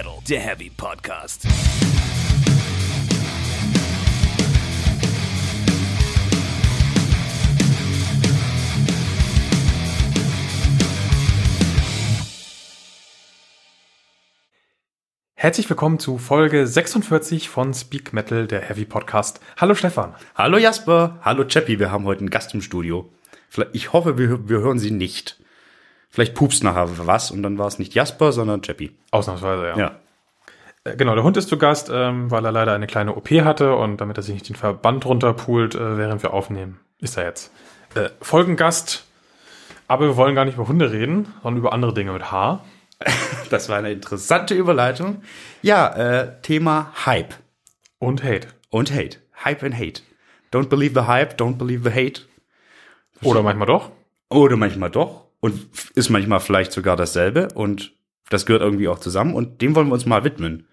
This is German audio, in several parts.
Metal, der Heavy Podcast. Herzlich willkommen zu Folge 46 von Speak Metal, der Heavy Podcast. Hallo Stefan. Hallo Jasper, hallo Chappie, wir haben heute einen Gast im Studio. Ich hoffe, wir, wir hören sie nicht. Vielleicht pupst nachher was und dann war es nicht Jasper, sondern Chappie. Ausnahmsweise, ja. Ja. Äh, Genau, der Hund ist zu Gast, ähm, weil er leider eine kleine OP hatte und damit er sich nicht den Verband runterpult, äh, während wir aufnehmen, ist er jetzt. Äh, Folgengast, aber wir wollen gar nicht über Hunde reden, sondern über andere Dinge mit H. Das war eine interessante Überleitung. Ja, äh, Thema Hype Und Hate. und Hate. Hype and Hate. Don't believe the hype, don't believe the hate. Oder manchmal doch. Oder manchmal doch. Und ist manchmal vielleicht sogar dasselbe. Und das gehört irgendwie auch zusammen. Und dem wollen wir uns mal widmen.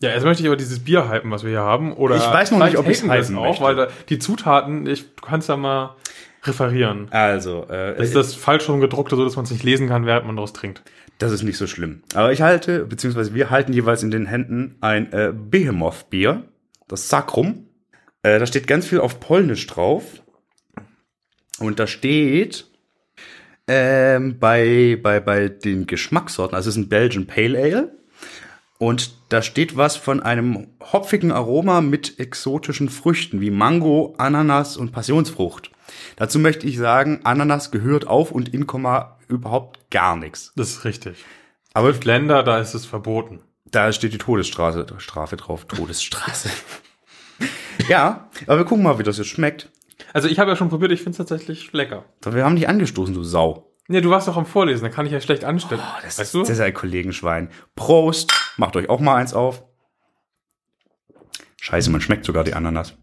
Ja, jetzt möchte ich aber dieses Bier hypen, was wir hier haben. Oder Ich weiß noch nicht, ob wir es hypen auch, möchte. weil da, die Zutaten, ich, du kannst ja mal referieren. Also, äh, Das ist das falsch rum gedruckte, so dass man es nicht lesen kann, während man daraus trinkt. Das ist nicht so schlimm. Aber ich halte, beziehungsweise wir halten jeweils in den Händen ein äh, Behemoth-Bier, das Sacrum. Äh, da steht ganz viel auf Polnisch drauf. Und da steht ähm, bei, bei, bei den Geschmackssorten, also es ist ein Belgian Pale Ale. Und da steht was von einem hopfigen Aroma mit exotischen Früchten wie Mango, Ananas und Passionsfrucht. Dazu möchte ich sagen, Ananas gehört auf und in Komma überhaupt gar nichts. Das ist richtig. Aber Länder, da ist es verboten. da steht die Todesstrafe Strafe drauf. Todesstraße. ja, aber wir gucken mal, wie das jetzt schmeckt. Also ich habe ja schon probiert, ich finde es tatsächlich lecker. So, Wir haben dich angestoßen, du Sau. Nee, du warst doch am Vorlesen, da kann ich ja schlecht anstellen. Oh, das, weißt ist, das ist ein Kollegenschwein. Prost. Macht euch auch mal eins auf. Scheiße, man schmeckt sogar die Ananas.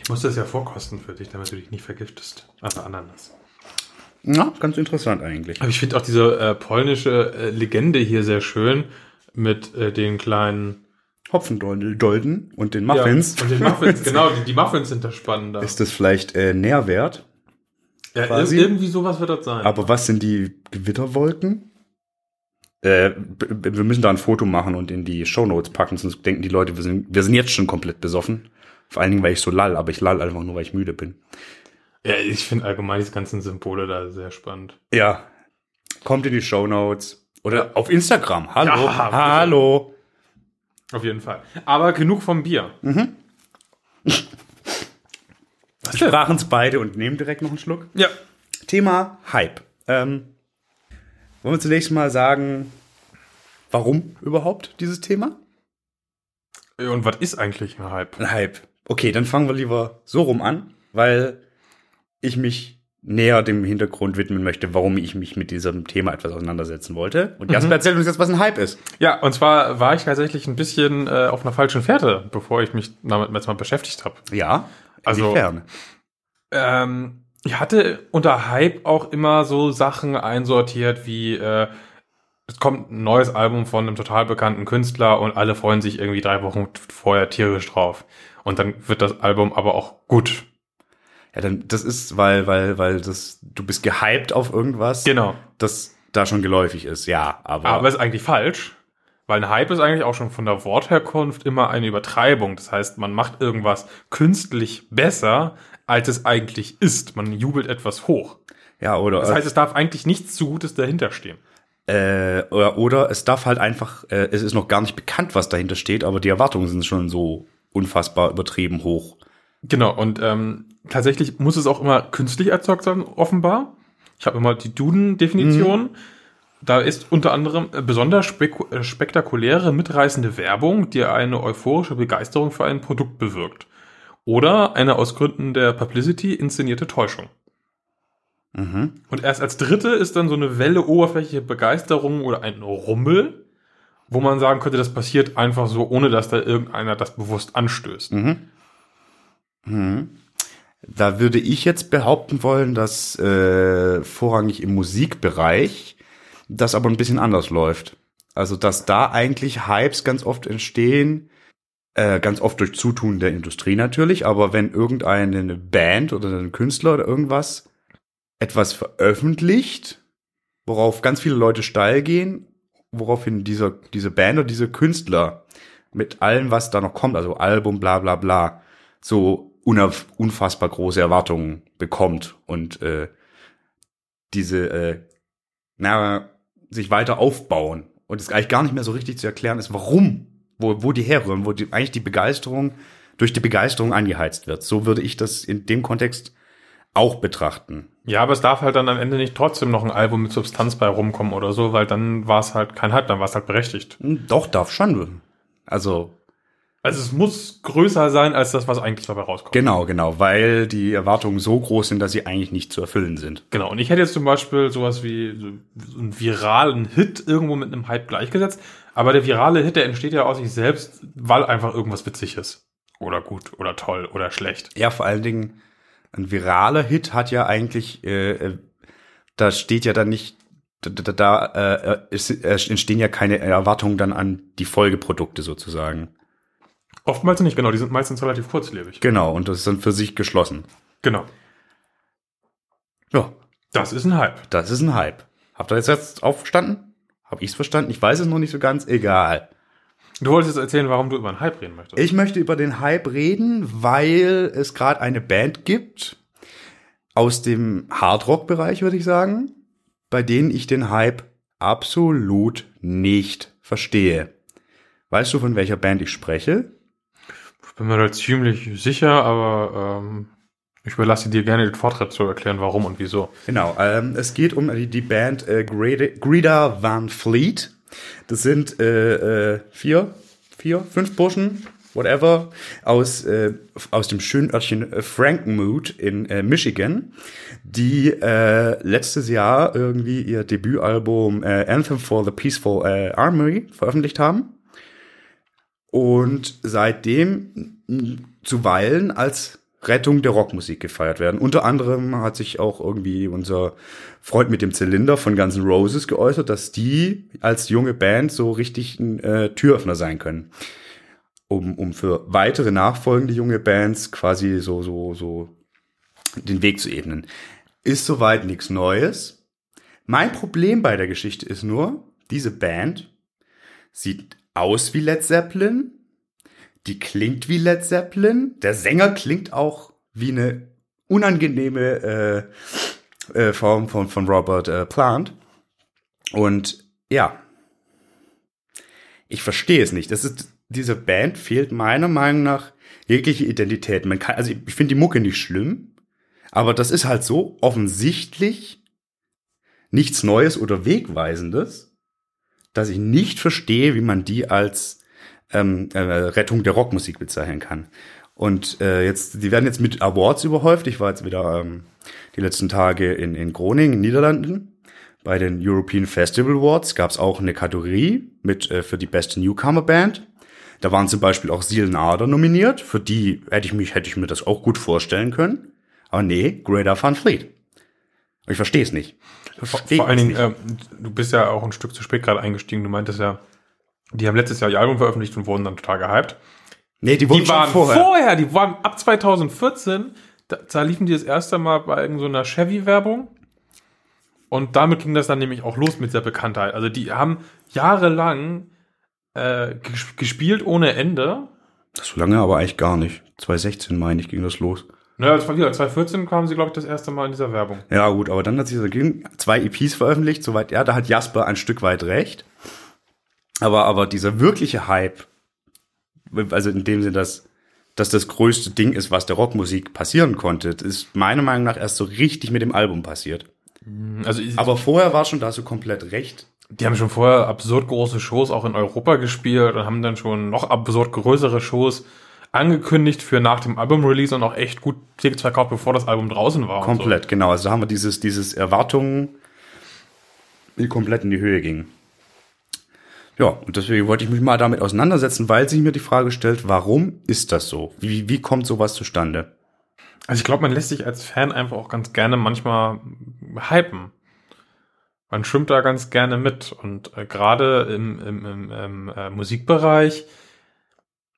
Ich muss das ja vorkosten für dich, damit du dich nicht vergiftest. Also Ananas. Ja, ganz interessant eigentlich. Aber ich finde auch diese äh, polnische äh, Legende hier sehr schön mit äh, den kleinen Hopfendolden und den Muffins. Ja, und den Muffins, genau, die, die Muffins sind da spannender. Ist das vielleicht äh, Nährwert? ja, quasi? ir- irgendwie sowas wird das sein. Aber was sind die Gewitterwolken? Äh, wir müssen da ein Foto machen und in die Shownotes packen, sonst denken die Leute, wir sind, wir sind jetzt schon komplett besoffen. Vor allen Dingen, weil ich so lall, aber ich lall einfach nur, weil ich müde bin. ja, ich finde allgemein diese ganzen Symbole da sehr spannend. Ja. Kommt in die Shownotes. Oder auf Instagram. Hallo. Ja. Hallo. Auf jeden Fall. Aber genug vom Bier. Wir sprachen es beide und nehmen direkt noch einen Schluck. Ja. Thema Hype. Ähm, wollen wir zunächst mal sagen, warum überhaupt dieses Thema? Und was ist eigentlich ein Hype? Ein Hype. Okay, dann fangen wir lieber so rum an, weil ich mich näher dem Hintergrund widmen möchte, warum ich mich mit diesem Thema etwas auseinandersetzen wollte. Und Jasper erzählt uns jetzt, was ein Hype ist. Ja, und zwar war ich tatsächlich ein bisschen äh, auf einer falschen Fährte, bevor ich mich damit jetzt mal beschäftigt habe. Ja, Also- inwiefern? Ähm, ich hatte unter Hype auch immer so Sachen einsortiert wie äh, es kommt ein neues Album von einem total bekannten Künstler und alle freuen sich irgendwie drei Wochen vorher tierisch drauf. Und dann wird das Album aber auch gut. Ja, dann, das ist, weil, weil, weil das, du bist gehypt auf irgendwas, Genau. das da schon geläufig ist, ja, aber, Aber ist eigentlich falsch, weil ein Hype ist eigentlich auch schon von der Wortherkunft immer eine Übertreibung. Das heißt, man macht irgendwas künstlich besser, als es eigentlich ist. Man jubelt etwas hoch. ja, oder, Das heißt, es darf eigentlich nichts zu Gutes dahinter stehen. äh, oder, oder es darf halt einfach, äh, es ist noch gar nicht bekannt, was dahinter steht, aber die Erwartungen sind schon so unfassbar übertrieben hoch. Genau, und ähm, tatsächlich muss es auch immer künstlich erzeugt sein, offenbar. Ich habe immer die Duden-Definition. Da ist unter anderem äh, besonders äh, spektakuläre, mitreißende Werbung, die eine euphorische Begeisterung für ein Produkt bewirkt. Oder eine aus Gründen der Publicity inszenierte Täuschung. Mhm. Und erst als dritte ist dann so eine Welle oberflächliche Begeisterung oder ein Rummel, wo man sagen könnte, das passiert einfach so, ohne dass da irgendeiner das bewusst anstößt. Da würde ich jetzt behaupten wollen, dass äh, vorrangig im Musikbereich das aber ein bisschen anders läuft. Also, dass da eigentlich Hypes ganz oft entstehen, äh, ganz oft durch Zutun der Industrie natürlich, aber wenn irgendeine Band oder ein Künstler oder irgendwas etwas veröffentlicht, worauf ganz viele Leute steil gehen woraufhin dieser, diese Band oder diese Künstler mit allem, was da noch kommt, also Album, bla bla bla, so unfassbar große Erwartungen bekommt und äh, diese, äh, na, sich weiter aufbauen und es eigentlich gar nicht mehr so richtig zu erklären ist, warum, wo, wo die herrühren, wo die, eigentlich die Begeisterung durch die Begeisterung angeheizt wird. So würde ich das in dem Kontext auch betrachten. Ja, aber es darf halt dann am Ende nicht trotzdem noch ein Album mit Substanz bei rumkommen oder so, weil dann war es halt kein Hype, dann war es halt berechtigt. Doch, darf schon. Also, Also es muss größer sein als das, was eigentlich dabei rauskommt. genau, genau, weil die Erwartungen so groß sind, dass sie eigentlich nicht zu erfüllen sind. Genau. Und ich hätte jetzt zum Beispiel sowas wie so einen viralen Hit irgendwo mit einem Hype gleichgesetzt. Aber der virale Hit, der entsteht ja aus sich selbst, weil einfach irgendwas witzig ist. Oder gut, oder toll, oder schlecht. Ja, vor allen Dingen, ein viraler Hit hat ja eigentlich, äh, äh, da steht ja dann nicht, da, da, da äh, es, es entstehen ja keine Erwartungen dann an die Folgeprodukte sozusagen. Oftmals nicht, genau. Die sind meistens relativ kurzlebig. Genau, und das ist dann für sich geschlossen. Genau. Ja, Das ist ein Hype. das ist ein Hype. Habt ihr das jetzt auch verstanden? Hab ich's verstanden? Ich weiß es noch nicht so ganz. Egal. Du wolltest jetzt erzählen, warum du über einen Hype reden möchtest. Ich möchte über den Hype reden, weil es gerade eine Band gibt aus dem Hardrock-Bereich, würde ich sagen, bei denen ich den Hype absolut nicht verstehe. Weißt du, von welcher Band ich spreche? Bin mir da ziemlich sicher, aber ähm, ich überlasse dir gerne den Vortritt zu erklären, warum und wieso. Genau, ähm, es geht um die, die Band äh, Greta, Van Fleet. Das sind äh, äh, vier, vier, fünf Burschen, whatever, aus, äh, aus dem schönen Örtchen Frankenmuth in äh, Michigan, die äh, letztes Jahr irgendwie ihr Debütalbum äh, Anthem for the Peaceful äh, Army veröffentlicht haben. Und seitdem zuweilen als Rettung der Rockmusik gefeiert werden. Unter anderem hat sich auch irgendwie unser Freund mit dem Zylinder von Guns N' Roses geäußert, dass die als junge Band so richtig ein äh, Türöffner sein können. Um, um für weitere nachfolgende junge Bands quasi so, so, so den Weg zu ebnen. Ist soweit nichts Neues. Mein Problem bei der Geschichte ist nur, diese Band sieht aus wie Led Zeppelin, die klingt wie Led Zeppelin. Der Sänger klingt auch wie eine unangenehme äh, äh, Form von, von Robert äh, Plant. Und ja, ich verstehe es nicht. Das ist, dieser Band fehlt meiner Meinung nach jegliche Identität. Man kann, also ich finde die Mucke nicht schlimm, aber das ist halt so offensichtlich nichts Neues oder Wegweisendes, dass ich nicht verstehe, wie man die als ähm, äh, Rettung der Rockmusik bezeichnen kann. Und äh, jetzt, die werden jetzt mit Awards überhäuft. Ich war jetzt wieder ähm, die letzten Tage in, in Groningen, in Niederlanden. Bei den European Festival Awards gab es auch eine Kategorie mit äh, für die beste Newcomer Band. Da waren zum Beispiel auch Seelenarder nominiert. Für die hätte ich mich hätte ich mir das auch gut vorstellen können. Aber nee, Greta Van Fleet. Ich verstehe es nicht. Vor, vor allen Dingen, äh, du bist ja auch ein Stück zu spät gerade eingestiegen. Du meintest ja, die haben letztes Jahr ihr Album veröffentlicht und wurden dann total gehypt. nee, die wurden Die waren vorher. vorher. die waren ab 2014, da, da liefen die das erste Mal bei irgendeiner Chevy-Werbung. Und damit ging das dann nämlich auch los mit der Bekanntheit. Also die haben jahrelang äh, ges- gespielt ohne Ende. So lange aber eigentlich gar nicht. 2016 meine ich, ging das los. Naja, das war wieder 2014 kamen sie, glaube ich, das erste Mal in dieser Werbung. Ja, gut, aber dann hat sie so ging, zwei EPs veröffentlicht, soweit ja, da hat Jasper ein Stück weit recht. Aber, aber dieser wirkliche Hype, also in dem Sinne, dass, dass das größte Ding ist, was der Rockmusik passieren konnte, ist meiner Meinung nach erst so richtig mit dem Album passiert. Also ich- Aber vorher war schon da so komplett recht. Die haben schon vorher absurd große Shows auch in Europa gespielt und haben dann schon noch absurd größere Shows angekündigt für nach dem Album-Release und auch echt gut Tickets verkauft, bevor das Album draußen war. Komplett, genau. Also da haben wir dieses, dieses Erwartungen, die komplett in die Höhe gingen. Ja, und deswegen wollte ich mich mal damit auseinandersetzen, weil sich mir die Frage stellt, warum ist das so? Wie, wie kommt sowas zustande? So. Also ich glaube, man lässt sich als Fan einfach auch ganz gerne manchmal hypen. Man schwimmt da ganz gerne mit und äh, gerade im, im, im, im äh, Musikbereich,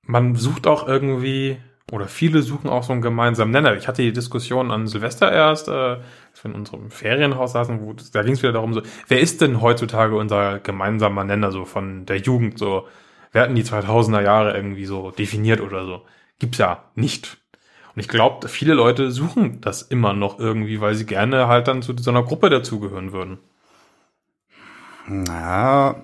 man sucht auch irgendwie oder viele suchen auch so einen gemeinsamen Nenner. Ich hatte die Diskussion an Silvester erst, äh, als wir in unserem Ferienhaus saßen, wo, da ging es wieder darum, so, wer ist denn heutzutage unser gemeinsamer Nenner so von der Jugend? So, wer hatten die 2000er Jahre irgendwie so definiert oder so? Gibt's ja nicht. Und ich glaube, viele Leute suchen das immer noch irgendwie, weil sie gerne halt dann zu so einer Gruppe dazugehören würden. Na,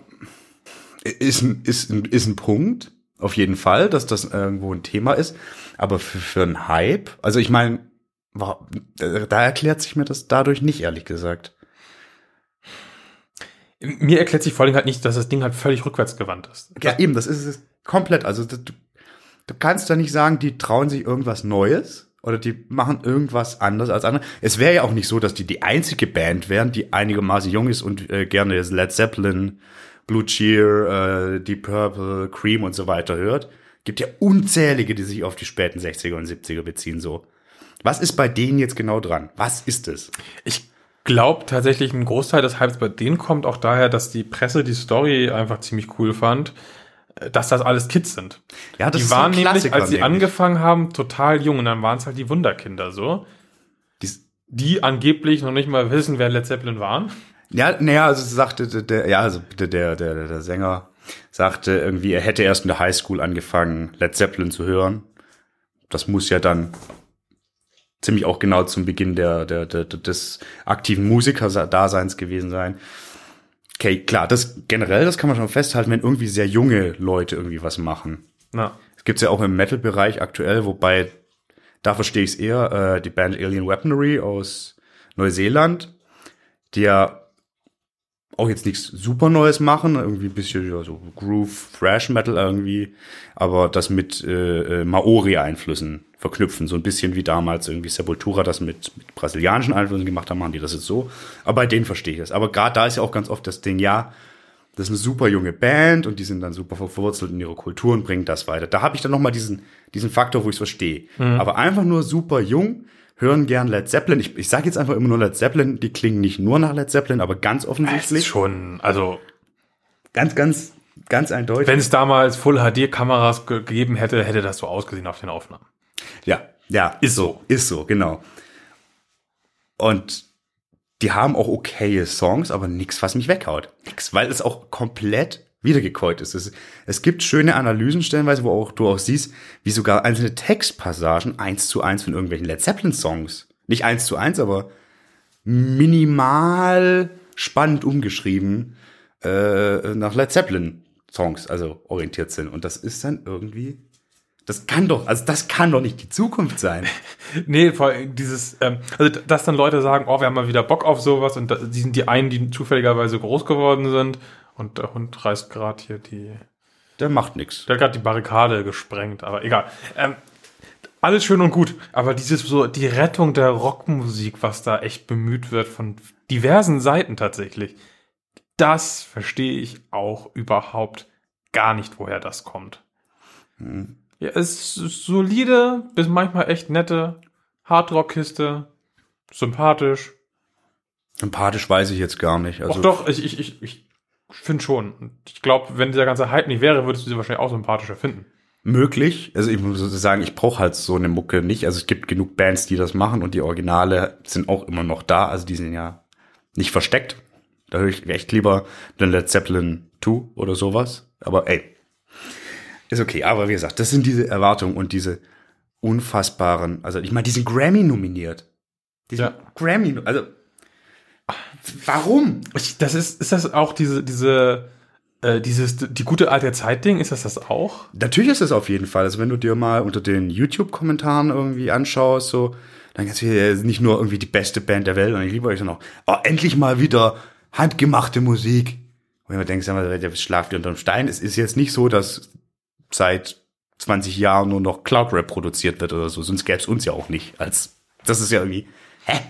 ist, ist, ist ein Punkt, auf jeden Fall, dass das irgendwo ein Thema ist. Aber für, für einen Hype, also ich meine, wa- da erklärt sich mir das dadurch nicht, ehrlich gesagt. Mir erklärt sich vor allem halt nicht, dass das Ding halt völlig rückwärtsgewandt ist. Ja, eben, das ist es komplett. Also das, du, du kannst da nicht sagen, die trauen sich irgendwas Neues oder die machen irgendwas anderes als andere. Es wäre ja auch nicht so, dass die die einzige Band wären, die einigermaßen jung ist und äh, gerne Led Zeppelin, Blue Cheer, äh, Deep Purple, Cream und so weiter hört. Gibt ja unzählige, die sich auf die späten 60er und 70er beziehen. So, was ist bei denen jetzt genau dran? Was ist es? Ich glaube tatsächlich, ein Großteil des Hypes bei denen kommt auch daher, dass die Presse die Story einfach ziemlich cool fand, äh, dass das alles Kids sind. Ja, die ist so ein waren nämlich, als sie nämlich. angefangen haben, total jung und dann waren es halt die Wunderkinder so, Dies- die angeblich noch nicht mal wissen, wer Led Zeppelin waren. Ja, naja, also sagte der, der ja, also der, der, der, der Sänger sagte irgendwie, er hätte erst in der Highschool angefangen, Led Zeppelin zu hören. Das muss ja dann ziemlich auch genau zum Beginn der, der, der, des aktiven Musikerdaseins gewesen sein. Okay, klar, das generell, das kann man schon festhalten, wenn irgendwie sehr junge Leute irgendwie was machen. Na, Das gibt's ja auch im Metal-Bereich aktuell, wobei, da verstehe ich es eher, äh, die Band Alien Weaponry aus Neuseeland, die ja auch jetzt nichts super Neues machen, irgendwie ein bisschen ja, so Groove, Thrash Metal irgendwie, aber das mit äh, äh, Maori-Einflüssen verknüpfen, so ein bisschen wie damals irgendwie Sepultura das mit, mit brasilianischen Einflüssen gemacht haben, machen die das jetzt so. Aber bei denen verstehe ich das. Aber gerade da ist ja auch ganz oft das Ding, ja, das ist eine super junge Band und die sind dann super verwurzelt in ihrer Kultur und bringen das weiter. Da habe ich dann noch mal diesen diesen Faktor, wo ich es verstehe. Aber einfach nur super jung, hören gern Led Zeppelin. Ich, ich sage jetzt einfach immer nur Led Zeppelin. Die klingen nicht nur nach Led Zeppelin, aber ganz offensichtlich, schon, also ganz, ganz, ganz eindeutig. wenn es damals Full HD Kameras ge gegeben hätte, hätte das so ausgesehen auf den Aufnahmen. Ja, ja, Ist so. Ist so, genau. Und die haben auch okaye Songs, aber nix, was mich weghaut. Nix, weil es auch komplett wiedergekäut ist. Es, es gibt schöne Analysen stellenweise, wo auch du auch siehst, wie sogar einzelne Textpassagen eins zu eins von irgendwelchen Led Zeppelin Songs. Nicht eins zu eins, aber minimal spannend umgeschrieben äh, nach Led Zeppelin Songs, also orientiert sind. Und das ist dann irgendwie das kann doch, also das kann doch nicht die Zukunft sein. Nee, vor allem dieses, ähm, also dass dann Leute sagen, oh, wir haben mal wieder Bock auf sowas und die sind die einen, die zufälligerweise groß geworden sind und der Hund reißt gerade hier die, Der macht nichts. der hat gerade die Barrikade gesprengt, aber egal. Ähm, alles schön und gut, aber dieses so die Rettung der Rockmusik, was da echt bemüht wird von diversen Seiten tatsächlich, das verstehe ich auch überhaupt gar nicht, woher das kommt. Ja, es ist solide, bis manchmal echt nette Hardrock-Kiste, sympathisch. Sympathisch weiß ich jetzt gar nicht. Also Auch doch, ich, ich, ich, ich finde schon. Und Ich glaube, wenn dieser ganze Hype nicht wäre, würdest du sie wahrscheinlich auch sympathischer finden. möglich. Also ich muss sagen, ich brauche halt so eine Mucke nicht. Also es gibt genug Bands, die das machen und die Originale sind auch immer noch da. Also die sind ja nicht versteckt. Da höre ich echt lieber den Led Zeppelin 2 oder sowas. Aber ey, ist okay. Aber wie gesagt, das sind diese Erwartungen und diese unfassbaren, also ich meine, die sind Grammy nominiert. Die sind Ja. Grammy, also warum? Ich, das ist, ist das auch diese, diese, äh, dieses, die gute alte Zeit-Ding, ist das das auch? Natürlich ist es auf jeden Fall. Also wenn du dir mal unter den YouTube-Kommentaren irgendwie anschaust, so, dann kannst du hier nicht nur irgendwie die beste Band der Welt, sondern ich liebe euch noch, oh, endlich mal wieder handgemachte Musik. Und wenn man denkt, sag mal, der schlaft unterm Stein. Es ist jetzt nicht so, dass seit 20 Jahren nur noch Cloud Rap produziert wird oder so, sonst gäbe es uns ja auch nicht. Als das ist ja irgendwie, hä?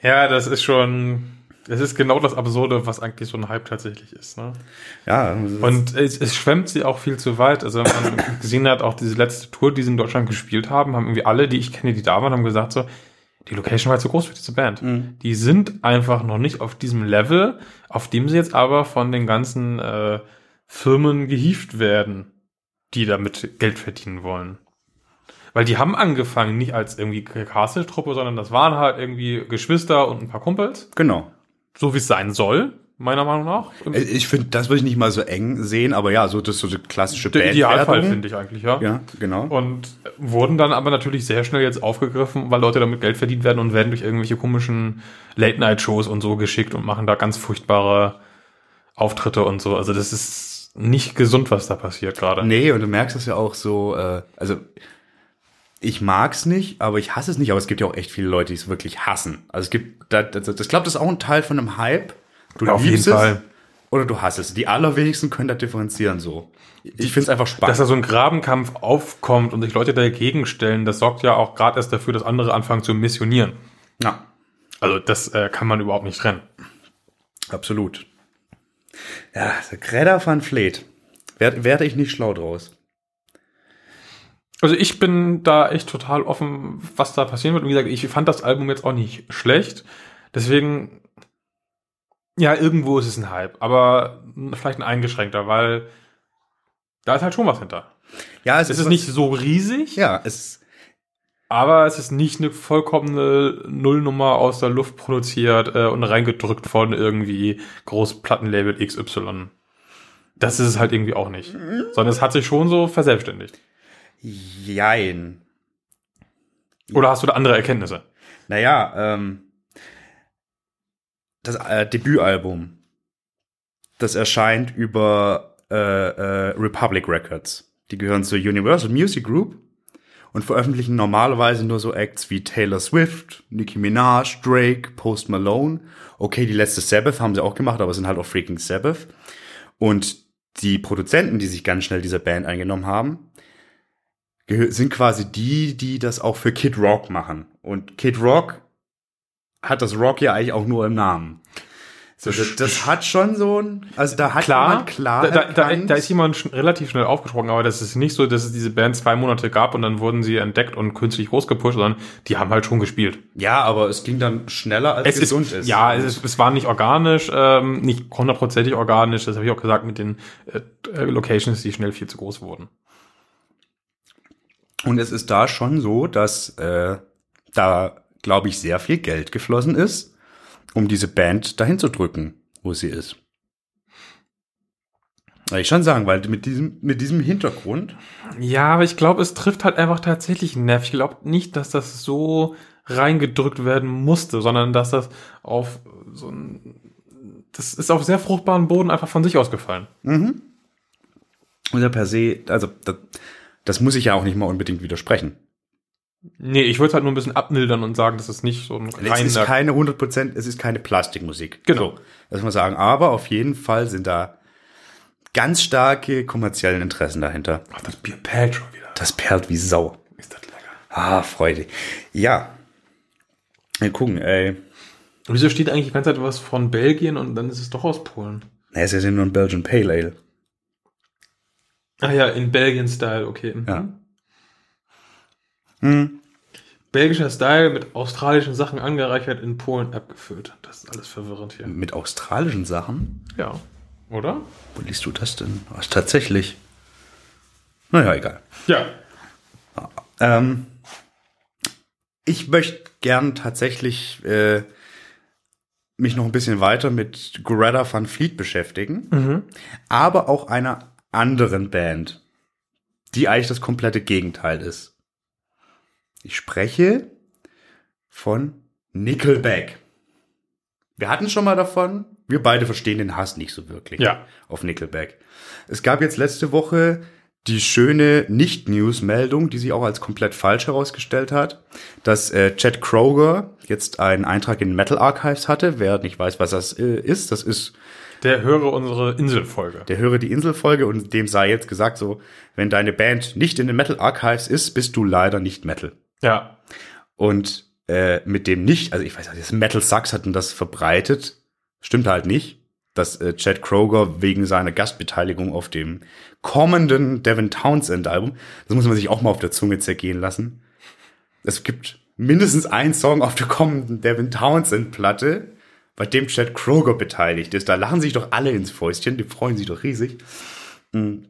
Ja, das ist schon, das ist genau das Absurde, was eigentlich so ein Hype tatsächlich ist, ne? Ja, Und es, es schwemmt sie auch viel zu weit. Also wenn man gesehen hat, auch diese letzte Tour, die sie in Deutschland gespielt haben, haben irgendwie alle, die ich kenne, die da waren, haben gesagt so, die Location war zu groß für diese Band. Die sind einfach noch nicht auf diesem Level, auf dem sie jetzt aber von den ganzen äh, Firmen gehievt werden, die damit Geld verdienen wollen. Weil die haben angefangen nicht als irgendwie Castle-Truppe, sondern das waren halt irgendwie Geschwister und ein paar Kumpels. Genau. So wie es sein soll, meiner Meinung nach. Äh, Ich finde, das würde ich nicht mal so eng sehen, aber ja, so das ist so die klassische Der Idealfall, Bandwertung. finde ich eigentlich, ja. Ja, genau. Und wurden dann aber natürlich sehr schnell jetzt aufgegriffen, weil Leute damit Geld verdient werden und werden durch irgendwelche komischen Late-Night-Shows und so geschickt und machen da ganz furchtbare Auftritte und so. Also das ist nicht gesund, was da passiert gerade. Nee, und du merkst es ja auch so, äh, also ich mag's nicht, aber ich hasse es nicht, aber es gibt ja auch echt viele Leute, die es wirklich hassen. Also es gibt, das, das, das glaube, das ist auch ein Teil von einem Hype. Du Ja, auf jeden liebst es Fall. Oder du hasst es. Die allerwenigsten können das differenzieren so. Ich finde es einfach spannend. Dass da so ein Grabenkampf aufkommt und sich Leute dagegen stellen, das sorgt ja auch gerade erst dafür, dass andere anfangen zu missionieren. ja, Also das äh, kann man überhaupt nicht trennen. absolut. Ja, der Greta van. Werd, werde ich nicht schlau draus. Also ich bin da echt total offen, was da passieren wird. Und wie gesagt, ich fand das Album jetzt auch nicht schlecht. Deswegen, ja, irgendwo ist es ein Hype, aber vielleicht ein eingeschränkter, weil da ist halt schon was hinter. Ja, Es ist was- nicht so riesig, Ja, es aber es ist nicht eine vollkommene Nullnummer aus der Luft produziert äh, und reingedrückt von irgendwie Großplattenlabel XY. Das ist es halt irgendwie auch nicht. Sondern es hat sich schon so verselbstständigt. Jein. Oder hast du da andere Erkenntnisse? Naja, ähm, das äh, Debütalbum, das erscheint über äh, äh, Republic Records. Die gehören zur Universal Music Group und veröffentlichen normalerweise nur so Acts wie Taylor Swift, Nicki Minaj, Drake, Post Malone. Okay, die letzte Sabbath haben sie auch gemacht, aber es sind halt auch freaking Sabbath. Und die Produzenten, die sich ganz schnell dieser Band eingenommen haben, sind quasi die, die das auch für Kid Rock machen. Und Kid Rock hat das Rock ja eigentlich auch nur im Namen. So, das, das hat schon so ein, also da hat Klar, jemand klar da, da, da, ist jemand sch relativ schnell aufgesprungen, aber das ist nicht so, dass es diese Band zwei Monate gab und dann wurden sie entdeckt und künstlich großgepusht, sondern die haben halt schon gespielt. ja, aber es ging dann schneller als Es gesund ist, ist. ja, es, ist, es war nicht organisch, ähm, nicht hundertprozentig organisch, das habe ich auch gesagt mit den äh, Locations, die schnell viel zu groß wurden. Und es ist da schon so, dass äh, da, glaube ich, sehr viel Geld geflossen ist, um diese Band dahin zu drücken, wo sie ist. Ich schon sagen, weil mit diesem, mit diesem Hintergrund, Ja, aber ich glaube, es trifft halt einfach tatsächlich einen Nerv. Ich glaube nicht, dass das so reingedrückt werden musste, sondern dass das auf so ein, das ist auf sehr fruchtbaren Boden einfach von sich ausgefallen. oder per se, also das, das muss ich ja auch nicht mal unbedingt widersprechen. Nee, ich würde halt nur ein bisschen abmildern und sagen, das ist nicht so ein Es ist reiner. keine 100%, es ist keine Plastikmusik. Genau. So, das muss man sagen. Aber auf jeden Fall sind da ganz starke kommerziellen Interessen dahinter. Ach, das Bier perlt schon wieder. Das perlt wie Sau. Ist das lecker. Ah, Freude. Ja. Wir gucken, ey. Wieso steht eigentlich die ganze Zeit was von Belgien und dann ist es doch aus Polen? Na, es ist ja nur ein Belgian Pale Ale. Ach ja, in Belgien-Style, okay. Mhm. Ja. Hm. Belgischer Style mit australischen Sachen angereichert, in Polen abgefüllt. Das ist alles verwirrend hier. Mit australischen Sachen? Ja. Oder? Wo liest du das denn? Was, tatsächlich? Naja, egal. Ja. Ähm, ich möchte gern tatsächlich äh, mich noch ein bisschen weiter mit Greta Van Fleet beschäftigen, aber auch einer anderen Band, die eigentlich das komplette Gegenteil ist. Ich spreche von Nickelback. Wir hatten schon mal davon, wir beide verstehen den Hass nicht so wirklich Ja. auf Nickelback. Es gab jetzt letzte Woche die schöne Nicht-News-Meldung, die sich auch als komplett falsch herausgestellt hat, dass äh, Chad Kroger jetzt einen Eintrag in Metal Archives hatte. Wer nicht weiß, was das äh, ist, das ist Der höre unsere Inselfolge. der höre die Inselfolge und dem sei jetzt gesagt so, wenn deine Band nicht in den Metal Archives ist, bist du leider nicht Metal. Ja. Und äh, mit dem nicht, also ich weiß nicht, das Metal Sucks hatten das verbreitet, stimmt halt nicht, dass äh, Chad Kroger wegen seiner Gastbeteiligung auf dem kommenden Devin Townsend Album, das muss man sich auch mal auf der Zunge zergehen lassen. Es gibt mindestens einen Song auf der kommenden Devin Townsend Platte, bei dem Chad Kroger beteiligt ist. Da lachen sich doch alle ins Fäustchen, die freuen sich doch riesig. Mm.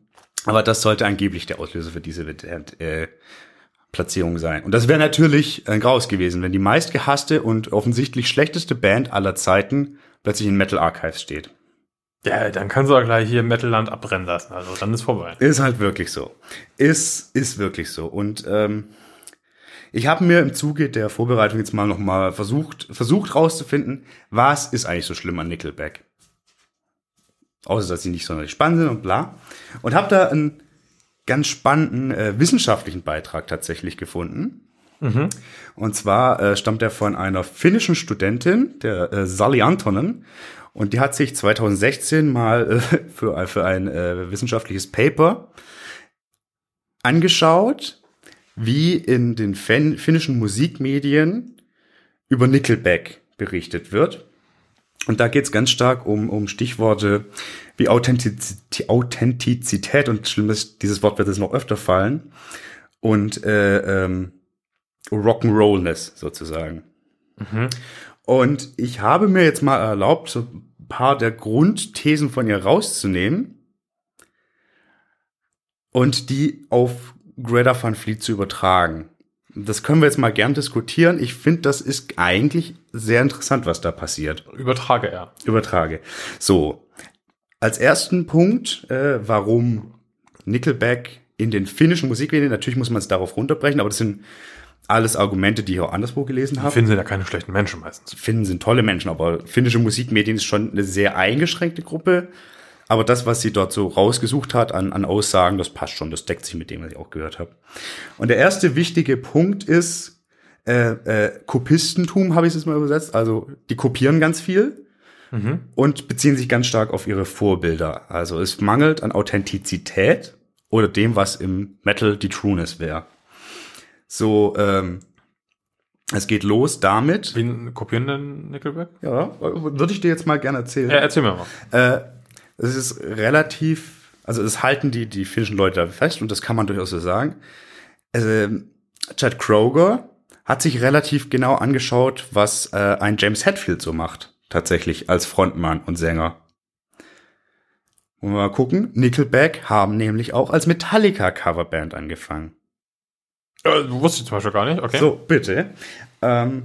Aber das sollte angeblich der Auslöser für diese äh, Platzierung sein. Und das wäre natürlich ein Graus gewesen, wenn die meistgehasste und offensichtlich schlechteste Band aller Zeiten plötzlich in Metal Archives steht. Ja, dann kannst du auch gleich hier Metalland abbrennen lassen. Also dann ist vorbei. Ist halt wirklich so. Ist, ist wirklich so. Und ähm, ich habe mir im Zuge der Vorbereitung jetzt mal nochmal versucht, versucht rauszufinden, was ist eigentlich so schlimm an Nickelback. Außer, dass sie nicht sonderlich spannend sind und bla. Und habe da einen ganz spannenden äh, wissenschaftlichen Beitrag tatsächlich gefunden. Und zwar äh, stammt er von einer finnischen Studentin, der äh, Sally Antonen. Und die hat sich 2016 mal äh, für, für ein äh, wissenschaftliches Paper angeschaut, wie in den fin finnischen Musikmedien über Nickelback berichtet wird. Und da geht es ganz stark um, um Stichworte wie Authentizität, Authentizität und schlimmes, dieses Wort wird jetzt noch öfter fallen. Und äh, ähm, Rock'n'Rollness sozusagen. Und ich habe mir jetzt mal erlaubt, so ein paar der Grundthesen von ihr rauszunehmen und die auf Greta Van Fleet zu übertragen. Das können wir jetzt mal gern diskutieren. Ich finde, das ist eigentlich sehr interessant, was da passiert. Übertrage er. Übertrage. So, als ersten Punkt, äh, warum Nickelback in den finnischen Musikmedien, natürlich muss man es darauf runterbrechen, aber das sind alles Argumente, die ich auch anderswo gelesen habe. Finnen sind ja keine schlechten Menschen meistens. Finnen sind tolle Menschen, aber finnische Musikmedien ist schon eine sehr eingeschränkte Gruppe. Aber das, was sie dort so rausgesucht hat an, an Aussagen, das passt schon, das deckt sich mit dem, was ich auch gehört habe. Und der erste wichtige Punkt ist äh, äh, Kopistentum, habe ich es jetzt mal übersetzt. Also die kopieren ganz viel und beziehen sich ganz stark auf ihre Vorbilder. Also es mangelt an Authentizität oder dem, was im Metal die Trueness wäre. So, ähm, es geht los damit. Wen kopieren denn Nickelback? Ja, würde ich dir jetzt mal gerne erzählen. Ja, erzähl mir mal. Äh, es ist relativ, also es halten die, die finnischen Leute fest und das kann man durchaus so sagen. Also, Chad Kroger hat sich relativ genau angeschaut, was äh, ein James Hetfield so macht, tatsächlich als Frontmann und Sänger. Wollen wir mal gucken. Nickelback haben nämlich auch als Metallica-Coverband angefangen. Äh, du wusstest zum Beispiel gar nicht, okay. So, bitte. Ähm,